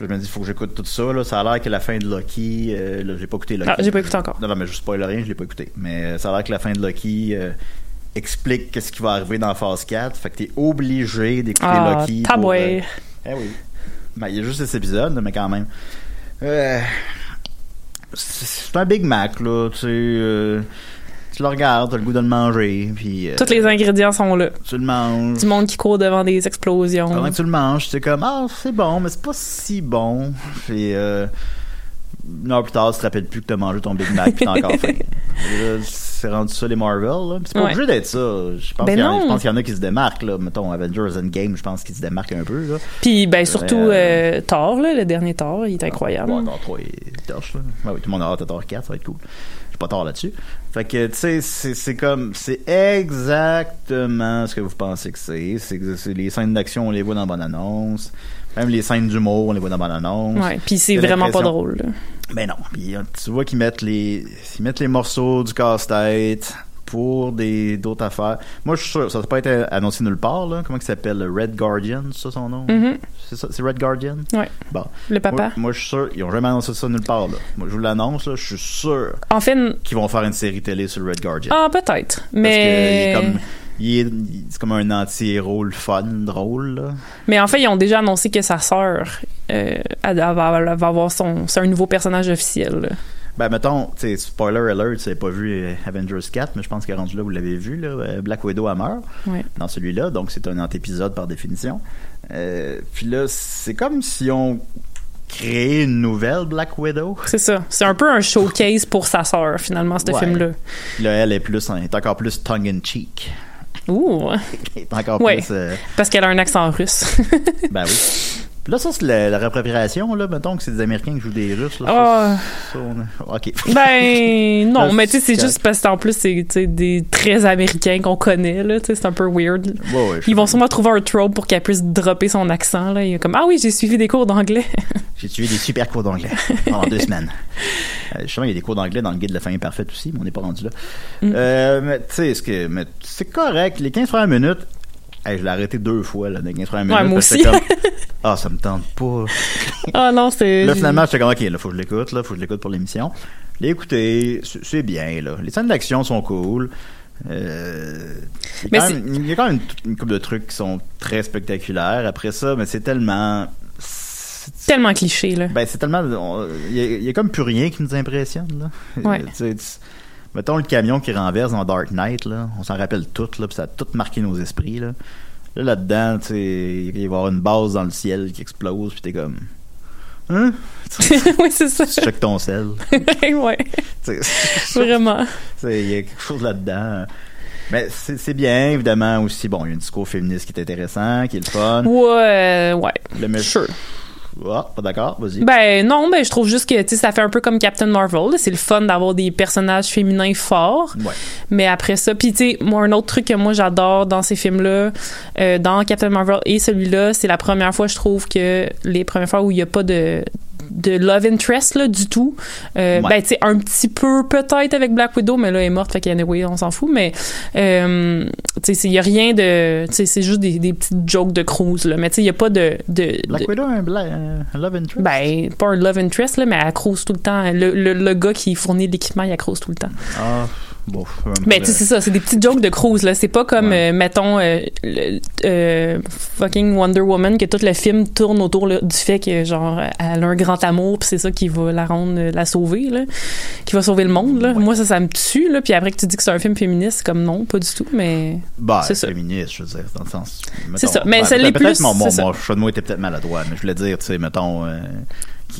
[SPEAKER 5] Je me dis, il faut que j'écoute tout ça. Là. Ça a l'air que la fin de Loki. Euh, là, j'ai pas écouté Loki.
[SPEAKER 6] Ah, j'ai pas écouté encore.
[SPEAKER 5] Non, non, mais je spoil rien, je l'ai pas écouté. Mais euh, ça a l'air que la fin de Loki euh, explique qu'est-ce qui va arriver dans phase 4. Fait que t'es obligé d'écouter
[SPEAKER 6] Ah,
[SPEAKER 5] Loki. pour,
[SPEAKER 6] taboué.
[SPEAKER 5] euh, Eh oui. Ben, il y a juste cet épisode, mais quand même. C'est c'est un Big Mac, là. Tu sais. Tu le regardes, t'as le goût de le manger, puis... euh,
[SPEAKER 6] Tous les ingrédients sont là.
[SPEAKER 5] Tu le manges.
[SPEAKER 6] Du monde qui court devant des explosions.
[SPEAKER 5] Pendant que tu le manges, c'est comme ah c'est bon, mais c'est pas si bon. Puis euh, une heure plus tard, tu te rappelles plus que t'as mangé ton Big Mac puis t'as encore faim. C'est rendu ça les Marvel. là. C'est pas
[SPEAKER 6] Ouais.
[SPEAKER 5] obligé d'être ça. Je pense
[SPEAKER 6] Ben
[SPEAKER 5] qu'il y, en-
[SPEAKER 6] non.
[SPEAKER 5] je pense qu'il y en a qui se démarquent. Là. Mettons Avengers Endgame, je pense qu'ils se démarquent un peu. Là.
[SPEAKER 6] Puis, ben, surtout,
[SPEAKER 5] Euh,
[SPEAKER 6] Thor, là, le dernier Thor, il est incroyable.
[SPEAKER 5] Ouais, Thor 3 est torche. Là. Ouais, oui, tout le monde a hâte à Thor 4, ça va être cool. J'ai pas tort là-dessus. Fait que, tu sais, c'est comme, c'est exactement ce que vous pensez que c'est. C'est que c'est les scènes d'action, on les voit dans la bande-annonce. Même les scènes d'humour, on les voit dans la bande-annonce.
[SPEAKER 6] Ouais, puis c'est vraiment pas drôle. là.
[SPEAKER 5] Ben non. Puis euh, tu vois qu'ils mettent les ils mettent les morceaux du casse-tête pour des d'autres affaires. Moi je suis sûr, ça n'a pas été annoncé nulle part là. Comment il s'appelle? Red Guardian, c'est ça son nom?
[SPEAKER 6] Mhm.
[SPEAKER 5] C'est Red Guardian?
[SPEAKER 6] Ouais.
[SPEAKER 5] Bon.
[SPEAKER 6] Le papa.
[SPEAKER 5] Moi, moi, je suis sûr, ils ont jamais annoncé ça nulle part là. Moi je vous l'annonce je suis sûr
[SPEAKER 6] En fait,
[SPEAKER 5] qu'ils vont faire une série télé sur Red Guardian.
[SPEAKER 6] ah, peut-être.
[SPEAKER 5] Parce que
[SPEAKER 6] Mais.
[SPEAKER 5] comme c'est comme un anti-héros, le fun, drôle, là.
[SPEAKER 6] Mais en fait, ils ont déjà annoncé que sa sœur euh, va, avoir son, c'est un nouveau personnage officiel. là.
[SPEAKER 5] Ben, mettons, spoiler alert, vous n'avez pas vu euh, Avengers 4, mais je pense qu'à rendu là, vous l'avez vu, là. euh, Black Widow, elle meurt
[SPEAKER 6] Ouais.
[SPEAKER 5] dans celui-là, donc c'est un antépisode par définition. Euh, puis là, c'est comme si on créait une nouvelle Black Widow.
[SPEAKER 6] C'est ça. C'est un peu un showcase pour sa sœur, finalement, ce
[SPEAKER 5] Ouais.
[SPEAKER 6] film-là.
[SPEAKER 5] Là, elle est plus, est encore plus tongue-in-cheek.
[SPEAKER 6] Ouh,
[SPEAKER 5] Elle est encore
[SPEAKER 6] Ouais.
[SPEAKER 5] plus... euh,
[SPEAKER 6] parce qu'elle a un accent russe.
[SPEAKER 5] ben oui. Là, ça, c'est la, la réappropriation, là. Mettons que c'est des Américains qui jouent des Russes, là.
[SPEAKER 6] Ah.
[SPEAKER 5] Ça, ça, on a- OK.
[SPEAKER 6] ben non, mais tu sais, c'est juste parce qu'en plus, c'est des très américains qu'on connaît, là. Tu sais, c'est un peu weird.
[SPEAKER 5] Ouais, ouais, je
[SPEAKER 6] Ils vont sûrement trouver un trope pour qu'elle puisse dropper son accent, là. Comme, ah oui, j'ai suivi des cours d'anglais.
[SPEAKER 5] J'ai suivi des super cours d'anglais pendant deux semaines. Euh, justement, il y a des cours d'anglais dans le guide de la famille parfaite aussi, mais on n'est pas rendu là.
[SPEAKER 6] Mm.
[SPEAKER 5] Euh, mais tu sais, que, c'est correct. Les 15 premières minutes, hey, je l'ai arrêté deux fois, là, les 15 premières minutes.
[SPEAKER 6] Ouais, moi aussi.
[SPEAKER 5] comme, ah, ça me tente pas.
[SPEAKER 6] Ah non, c'est.
[SPEAKER 5] Là, finalement, j'étais comme, OK, là, faut que je l'écoute, là, faut que je l'écoute pour l'émission. L'ai écouté, c'est bien, là. Les scènes d'action sont cool. Euh, il, y a quand même, il y a quand même une, une couple de trucs qui sont très spectaculaires. Après ça, mais c'est tellement... c'est-
[SPEAKER 6] tellement cliché, là.
[SPEAKER 5] ben, c'est tellement. Il y, y a comme plus rien qui nous impressionne, là.
[SPEAKER 6] Ouais.
[SPEAKER 5] Tu sais, tu- mettons le camion qui renverse dans Dark Knight, là. On s'en rappelle tout, là, puis ça a tout marqué nos esprits, là. Là, là-dedans, tu sais, il va y avoir une base dans le ciel qui explose, puis t'es comme. Hein?
[SPEAKER 6] oui, c'est ça.
[SPEAKER 5] Tu checkes ton sel.
[SPEAKER 6] ouais, vraiment.
[SPEAKER 5] Il y a quelque chose là-dedans. Mais c'est c'est bien, évidemment, aussi. Bon, il y a un discours féministe qui est intéressant, qui est le fun.
[SPEAKER 6] Ouais, ouais.
[SPEAKER 5] Le
[SPEAKER 6] Sure.
[SPEAKER 5] Ah, pas d'accord, vas-y.
[SPEAKER 6] Ben non, ben je trouve juste que tu sais ça fait un peu comme Captain Marvel, c'est le fun d'avoir des personnages féminins forts.
[SPEAKER 5] Ouais.
[SPEAKER 6] Mais après ça, puis tu sais moi un autre truc que moi j'adore dans ces films-là, euh, dans Captain Marvel et celui-là, c'est la première fois je trouve que les premières fois où il y a pas de de love interest là du tout. Euh,
[SPEAKER 5] Ouais.
[SPEAKER 6] Ben tu sais un petit peu peut-être avec Black Widow, mais là elle est morte fait qu'anyway on s'en fout. Mais euh, tu sais il y a rien de, tu sais c'est juste des, des petites jokes de cruise là. Mais tu sais il y a pas de, de,
[SPEAKER 5] Black
[SPEAKER 6] de-
[SPEAKER 5] Widow, un, bla- un love interest?
[SPEAKER 6] ben, pas un love interest, là, mais elle crouse tout le temps. Le, le, le gars qui fournit l'équipement, il crouse tout le temps.
[SPEAKER 5] Ah, bon.
[SPEAKER 6] Mais tu sais, c'est ça, c'est des petites jokes de cruise, là. C'est pas comme,
[SPEAKER 5] Ouais.
[SPEAKER 6] euh, mettons, euh, le- euh, fucking Wonder Woman, que tout le film tourne autour là, du fait que, genre, elle a un grand amour, puis c'est ça qui va la rendre, la sauver, là. Qui va sauver le monde, là.
[SPEAKER 5] Ouais.
[SPEAKER 6] Moi, ça, ça me tue, là. Puis après que tu dis que c'est un film féministe, comme non, pas du tout, mais.
[SPEAKER 5] Bah,
[SPEAKER 6] C'est
[SPEAKER 5] féministe, je veux dire, dans le sens.
[SPEAKER 6] C'est ça, mais ça l'est
[SPEAKER 5] peut-être
[SPEAKER 6] plus,
[SPEAKER 5] Mon, mon,
[SPEAKER 6] ça.
[SPEAKER 5] mon choix de mot était peut-être maladroit, mais je voulais dire, tu sais, mettons,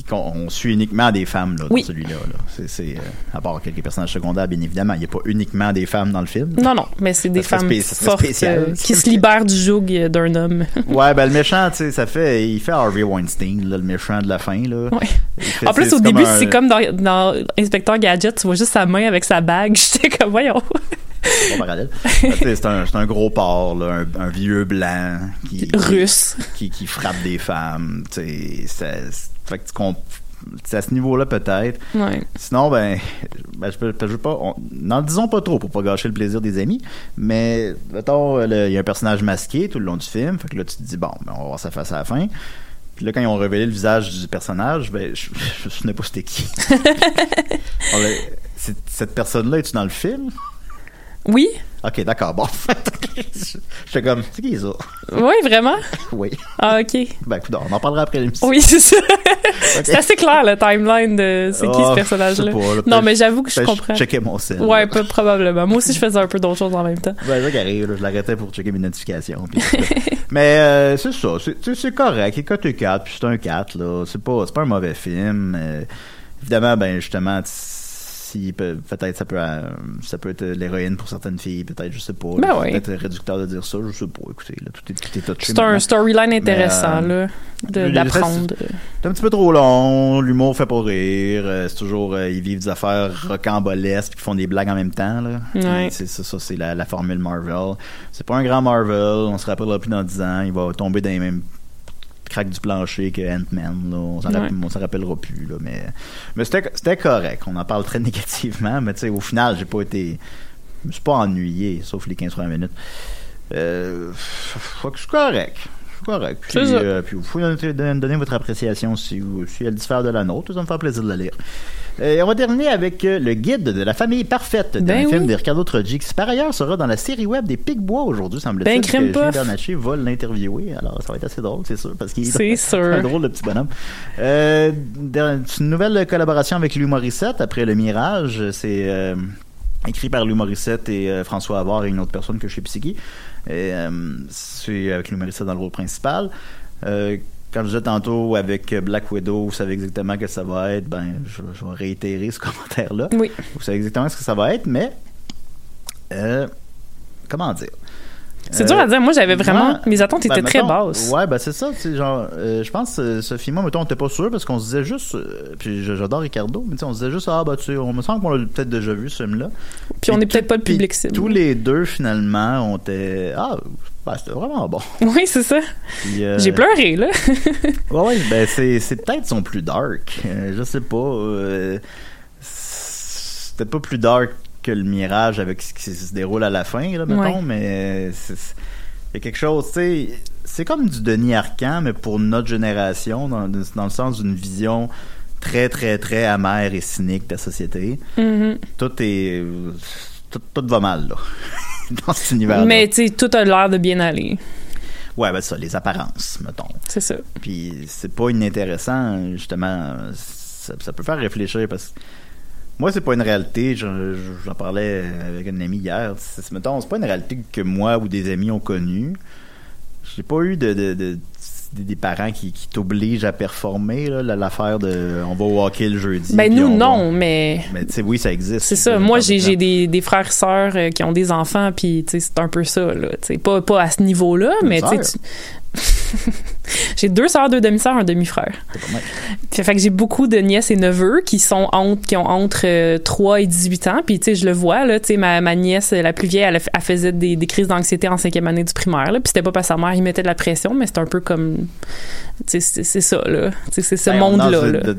[SPEAKER 5] qu'on- on suit uniquement des femmes là, dans
[SPEAKER 6] Oui.
[SPEAKER 5] celui-là. Là. C'est, euh, à part quelques personnages secondaires, bien évidemment, il n'y a pas uniquement des femmes dans le film.
[SPEAKER 6] Non, non, mais c'est des femmes fortes euh, qui se libèrent du joug euh, d'un homme.
[SPEAKER 5] Ouais, ben le méchant, tu sais, ça fait, il fait Harvey Weinstein, là, le méchant de la fin, là.
[SPEAKER 6] Ouais.
[SPEAKER 5] Il fait-
[SPEAKER 6] En plus, au début,
[SPEAKER 5] un-
[SPEAKER 6] c'est comme dans, dans Inspecteur Gadget, tu vois juste sa main avec sa bague. J'étais comme, voyons.
[SPEAKER 5] Bon sais, c'est, un, gros porc, là, un, un vieux blanc qui,
[SPEAKER 6] Russe.
[SPEAKER 5] qui, qui frappe des femmes. Tu sais, fait que à ce niveau-là peut-être.
[SPEAKER 6] Ouais.
[SPEAKER 5] Sinon, ben, ben, je peux, je veux pas, n'en disons pas trop pour pas gâcher le plaisir des amis, mais, mettons, le- il y a un personnage masqué tout le long du film, fait que là, tu te dis, bon, ben, on va voir sa face à la fin. Puis là, quand ils ont révélé le visage du personnage, ben, je, je me souvenais pas c'était qui. Cette personne-là, es-tu dans le film?
[SPEAKER 6] Oui?
[SPEAKER 5] Ok, d'accord, bon. J'étais comme, c'est qui ça?
[SPEAKER 6] Oui, vraiment?
[SPEAKER 5] Oui.
[SPEAKER 6] Ah, OK.
[SPEAKER 5] Ben, écoute, on en parlera après l'émission.
[SPEAKER 6] Oui, c'est ça. c'est assez clair, le timeline de c'est qui
[SPEAKER 5] Oh,
[SPEAKER 6] ce personnage-là.
[SPEAKER 5] je sais pas, là,
[SPEAKER 6] Non, mais j'avoue que je comprends.
[SPEAKER 5] checkais mon sel.
[SPEAKER 6] Ouais, pas, probablement. Moi aussi, je faisais un peu d'autres choses en même temps.
[SPEAKER 5] Ben, ça qui arrive, là, je l'arrêtais pour checker mes notifications. puis. Mais euh, c'est ça, c'est- correct. Il est coté 4, puis c'est un 4, là. C'est pas, c'est pas un mauvais film. Euh, évidemment, ben justement, si peut-être ça peut euh, ça peut être l'héroïne pour certaines filles, peut-être, je sais pas.
[SPEAKER 6] Ben oui.
[SPEAKER 5] peut-être réducteur de dire ça, je sais pas. Écoutez, là, tout est, tout est touché.
[SPEAKER 6] C'est un storyline intéressant,
[SPEAKER 5] Mais, euh,
[SPEAKER 6] là, d'apprendre.
[SPEAKER 5] C'est un petit peu trop long, l'humour fait pas rire, euh, c'est toujours euh, ils vivent des affaires rocambolesques puis ils font des blagues en même temps là.
[SPEAKER 6] Ouais.
[SPEAKER 5] C'est ça, ça c'est la, la formule Marvel. C'est pas un grand Marvel, on se rappellera plus dans 10 ans, il va tomber dans les mêmes craques du plancher que Ant-Man on s'en
[SPEAKER 6] Ouais.
[SPEAKER 5] rappellera plus là, mais mais c'était correct, on en parle très négativement, mais au final, j'ai pas été je me suis pas ennuyé sauf les 15 premières minutes. Euh, fait que correct. C'est correct. Puis,
[SPEAKER 6] C'est ça.
[SPEAKER 5] euh, puis vous pouvez donner, donner- donner votre appréciation si, vous- si elle diffère de la nôtre. Ça me fait plaisir de la lire. Euh, on va terminer avec euh, le guide de la famille parfaite d'un
[SPEAKER 6] Ben
[SPEAKER 5] film de Ricardo Trogi, qui par ailleurs sera dans la série web des Picbois aujourd'hui, semble-t-il.
[SPEAKER 6] Ben, crème.
[SPEAKER 5] Bernatchez va l'interviewer, alors ça va être assez drôle, c'est sûr, parce qu'il est un drôle de petit bonhomme. Euh, une nouvelle collaboration avec Louis Morissette après Le Mirage, c'est euh, écrit par Louis Morissette et euh, François Havard et une autre personne que je sais plus c'est qui. Et, c'est avec Louis Morissette dans le rôle principal. Euh, quand je disais tantôt avec Black Widow, vous savez exactement que ça va être, ben, je, je vais réitérer ce commentaire-là.
[SPEAKER 6] Oui.
[SPEAKER 5] Vous savez exactement ce que ça va être, mais euh, comment dire?
[SPEAKER 6] C'est
[SPEAKER 5] Euh,
[SPEAKER 6] dur à dire. Moi, j'avais vraiment.
[SPEAKER 5] moi,
[SPEAKER 6] mes attentes
[SPEAKER 5] ben,
[SPEAKER 6] étaient très basses.
[SPEAKER 5] Ouais, ben c'est ça. Genre, euh, je pense, euh, Sophie, moi, mettons, on était pas sûr parce qu'on se disait juste. euh, puis j'adore Ricardo, mais on se disait juste, ah, bah, tu sais, on me semble qu'on l'a peut-être déjà vu ce film-là.
[SPEAKER 6] Puis on est
[SPEAKER 5] tout-
[SPEAKER 6] peut-être pas le public cible.
[SPEAKER 5] Tous les deux, finalement, on était. Ah, ben, c'était vraiment bon.
[SPEAKER 6] Oui, c'est ça.
[SPEAKER 5] Euh,
[SPEAKER 6] J'ai pleuré, là.
[SPEAKER 5] Ouais, ouais, ben c'est, c'est peut-être son plus dark. Euh, je sais pas. euh, c'était pas plus dark que le mirage avec ce qui se déroule à la fin, là, mettons,
[SPEAKER 6] Ouais.
[SPEAKER 5] mais il y a quelque chose, tu sais, c'est comme du Denis Arcand, mais pour notre génération, dans, dans le sens d'une vision très, très, très amère et cynique de la société.
[SPEAKER 6] Mhm.
[SPEAKER 5] Tout est... Tout, tout va mal, là, dans cet univers-là.
[SPEAKER 6] Mais, tu sais, tout a l'air de bien aller.
[SPEAKER 5] Ouais, ben ça, les apparences, mettons.
[SPEAKER 6] C'est ça.
[SPEAKER 5] Puis c'est pas inintéressant, justement. Ça, ça peut faire réfléchir parce que moi, c'est pas une réalité. je- je- J'en parlais avec un ami hier. Mettons, c'est pas une réalité que moi ou des amis ont connue. J'ai pas eu de, de- de- des, parents qui, qui t'obligent à performer, là, l'affaire de on va au hockey le jeudi.
[SPEAKER 6] Ben, nous,
[SPEAKER 5] va-
[SPEAKER 6] non, mais.
[SPEAKER 5] Mais tu sais, oui, ça existe.
[SPEAKER 6] C'est ça. Moi, j'ai des, des frères et sœurs euh, qui ont des enfants, puis tu sais, c'est un peu ça, là. Tu sais, pas, pas à ce niveau-là, mais tu sais, j'ai deux sœurs, deux demi-sœurs, un demi-frère. Fait, fait que j'ai beaucoup de nièces et neveux qui sont entre, qui ont entre euh, 3 et 18 ans. Puis, tu sais, je le vois, là, tu sais, ma, ma nièce, la plus vieille, elle, faisait des, des crises d'anxiété en cinquième année du primaire, là. Puis c'était pas parce que sa mère, il mettait de la pression, mais c'est un peu comme, tu sais, c'est ça, là. Tu sais, c'est ce
[SPEAKER 5] Ben, on
[SPEAKER 6] monde-là,
[SPEAKER 5] Tu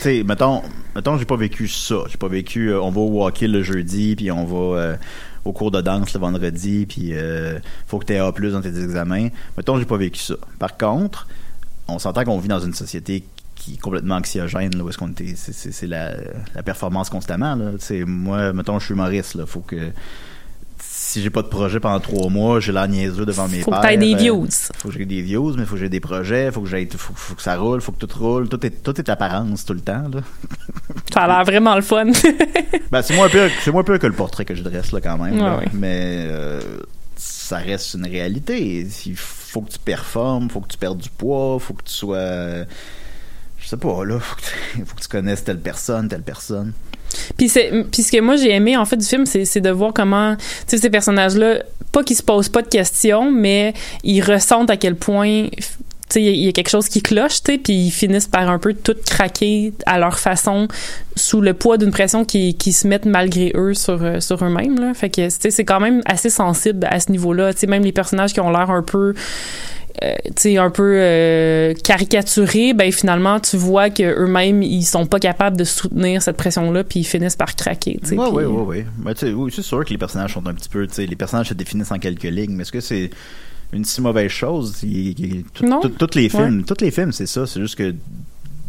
[SPEAKER 5] sais, mettons, mettons, j'ai pas vécu ça. J'ai pas vécu, euh, on va au hockey le jeudi, puis on va euh, au cours de danse le vendredi, puis euh, faut que tu aies A+, dans tes examens. Mettons, j'ai pas vécu ça. Par contre, on s'entend qu'on vit dans une société qui est complètement anxiogène, là, où est-ce qu'on était, c'est, la, la performance constamment, là. Tu sais, moi, mettons, je suis humoriste, là, faut que si j'ai pas de projet pendant trois mois, j'ai l'air niaiseux devant mes
[SPEAKER 6] Faut que
[SPEAKER 5] pairs.
[SPEAKER 6] t'aies des
[SPEAKER 5] euh,
[SPEAKER 6] views.
[SPEAKER 5] faut que j'ai des views, mais faut que j'ai des projets, faut que j'ai, faut, faut que ça roule, faut que tout roule, tout est, tout est apparence tout le temps, là.
[SPEAKER 6] Ça a l'air vraiment le fun.
[SPEAKER 5] Ben, c'est moins pire, c'est moins pire que le portrait que je dresse, là, quand même, là. Mais, euh, ça reste une réalité. Il faut que tu performes, faut que tu perdes du poids, faut que tu sois, je sais pas, là, faut que tu, faut que tu connaisses telle personne, telle personne.
[SPEAKER 6] Puis, puis ce que moi j'ai aimé en fait du film, c'est, de voir comment ces personnages-là, pas qu'ils se posent pas de questions, mais ils ressentent à quel point il y a- quelque chose qui cloche, puis ils finissent par un peu tout craquer à leur façon sous le poids d'une pression qui, qui se mettent malgré eux sur, euh, sur eux-mêmes. Fait que c'est quand même assez sensible à ce niveau-là. Même les personnages qui ont l'air un peu euh, tu sais, un peu euh, caricaturés, ben finalement, tu vois que eux-mêmes, ils sont pas capables de soutenir cette pression-là, puis ils finissent par craquer. tu sais,
[SPEAKER 5] Ouais, oui, c'est sûr que les personnages sont un petit peu, tu sais, les personnages se définissent en quelques lignes, mais est-ce que c'est une si mauvaise chose? Il- il- tout-
[SPEAKER 6] Non.
[SPEAKER 5] tout- Tous les films, tous les films, c'est ça. C'est juste que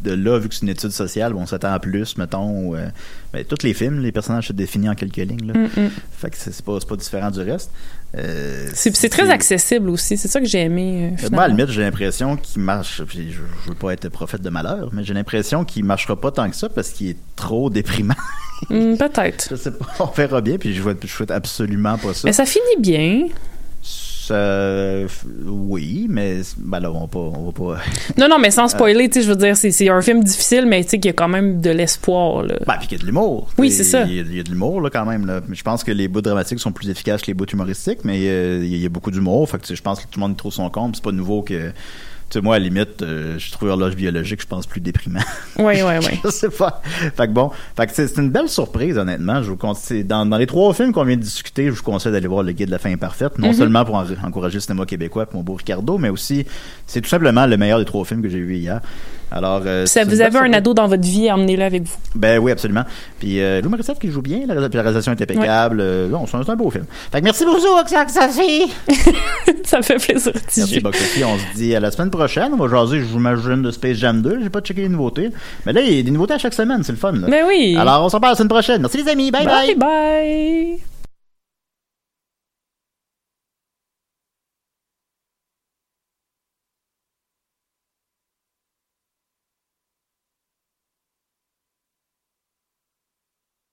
[SPEAKER 5] de là, vu que c'est une étude sociale, on s'attend à plus, mettons. euh, mais tous les films, les personnages se définissent en quelques lignes. Là.
[SPEAKER 6] Mm, mm.
[SPEAKER 5] Fait que c'est c'est pas, c'est pas différent du reste. Euh,
[SPEAKER 6] C'est, très accessible aussi. C'est ça que j'ai aimé. euh,
[SPEAKER 5] Moi, à la limite, j'ai l'impression qu'il marche. puis je, je veux pas être prophète de malheur, mais j'ai l'impression qu'il marchera pas tant que ça parce qu'il est trop déprimant.
[SPEAKER 6] Hmm, peut-être.
[SPEAKER 5] je sais pas, on verra bien, puis je je souhaite absolument pas ça.
[SPEAKER 6] Mais ça finit bien.
[SPEAKER 5] Oui, mais ben là, on va pas. On va pas
[SPEAKER 6] Non, non, mais
[SPEAKER 5] Euh.
[SPEAKER 6] sans spoiler, tu sais, je veux dire, c'est, un film difficile, mais tu sais qu'il y a quand même de l'espoir, là.
[SPEAKER 5] ben, puis qu'il y a de l'humour.
[SPEAKER 6] Oui, c'est ça.
[SPEAKER 5] Il y, a, il y a de l'humour, là, quand même. Là. Je pense que les bouts dramatiques sont plus efficaces que les bouts humoristiques, mais euh, il y a- il y, a beaucoup d'humour. Fait que, je pense que tout le monde y trouve son compte. C'est pas nouveau que. Sais, moi, à la limite, euh, je trouve l'horloge biologique, je pense, plus déprimant.
[SPEAKER 6] Oui, oui, oui.
[SPEAKER 5] je sais pas. Fait que bon, fait que c'est une belle surprise, honnêtement. Je vous conseille, dans, dans les trois films qu'on vient de discuter, je vous conseille d'aller voir Le Guide de la fin parfaite. Non
[SPEAKER 6] Mhm.
[SPEAKER 5] seulement pour en- encourager le cinéma québécois et mon beau Ricardo, mais aussi, c'est tout simplement le meilleur des trois films que j'ai vu hier. Alors, euh,
[SPEAKER 6] Ça, vous avez un
[SPEAKER 5] soirée.
[SPEAKER 6] ado dans votre vie, emmenez-le avec vous?
[SPEAKER 5] Ben oui, absolument. Puis euh, Lou Morissette qui joue bien, la, la réalisation est impeccable. Euh, non, c'est un, beau film. Fait que merci beaucoup, Sophie.
[SPEAKER 6] Ça me fait plaisir.
[SPEAKER 5] Merci, Sophie. On se dit à la semaine prochaine. On va jaser, je vous imagine, de Space Jam 2. J'ai pas checké les nouveautés. Mais là, il y a des nouveautés à chaque semaine. C'est le fun. là.
[SPEAKER 6] Ben oui.
[SPEAKER 5] Alors, on s'en parle la semaine prochaine. Merci les amis. bye.
[SPEAKER 6] bye bye.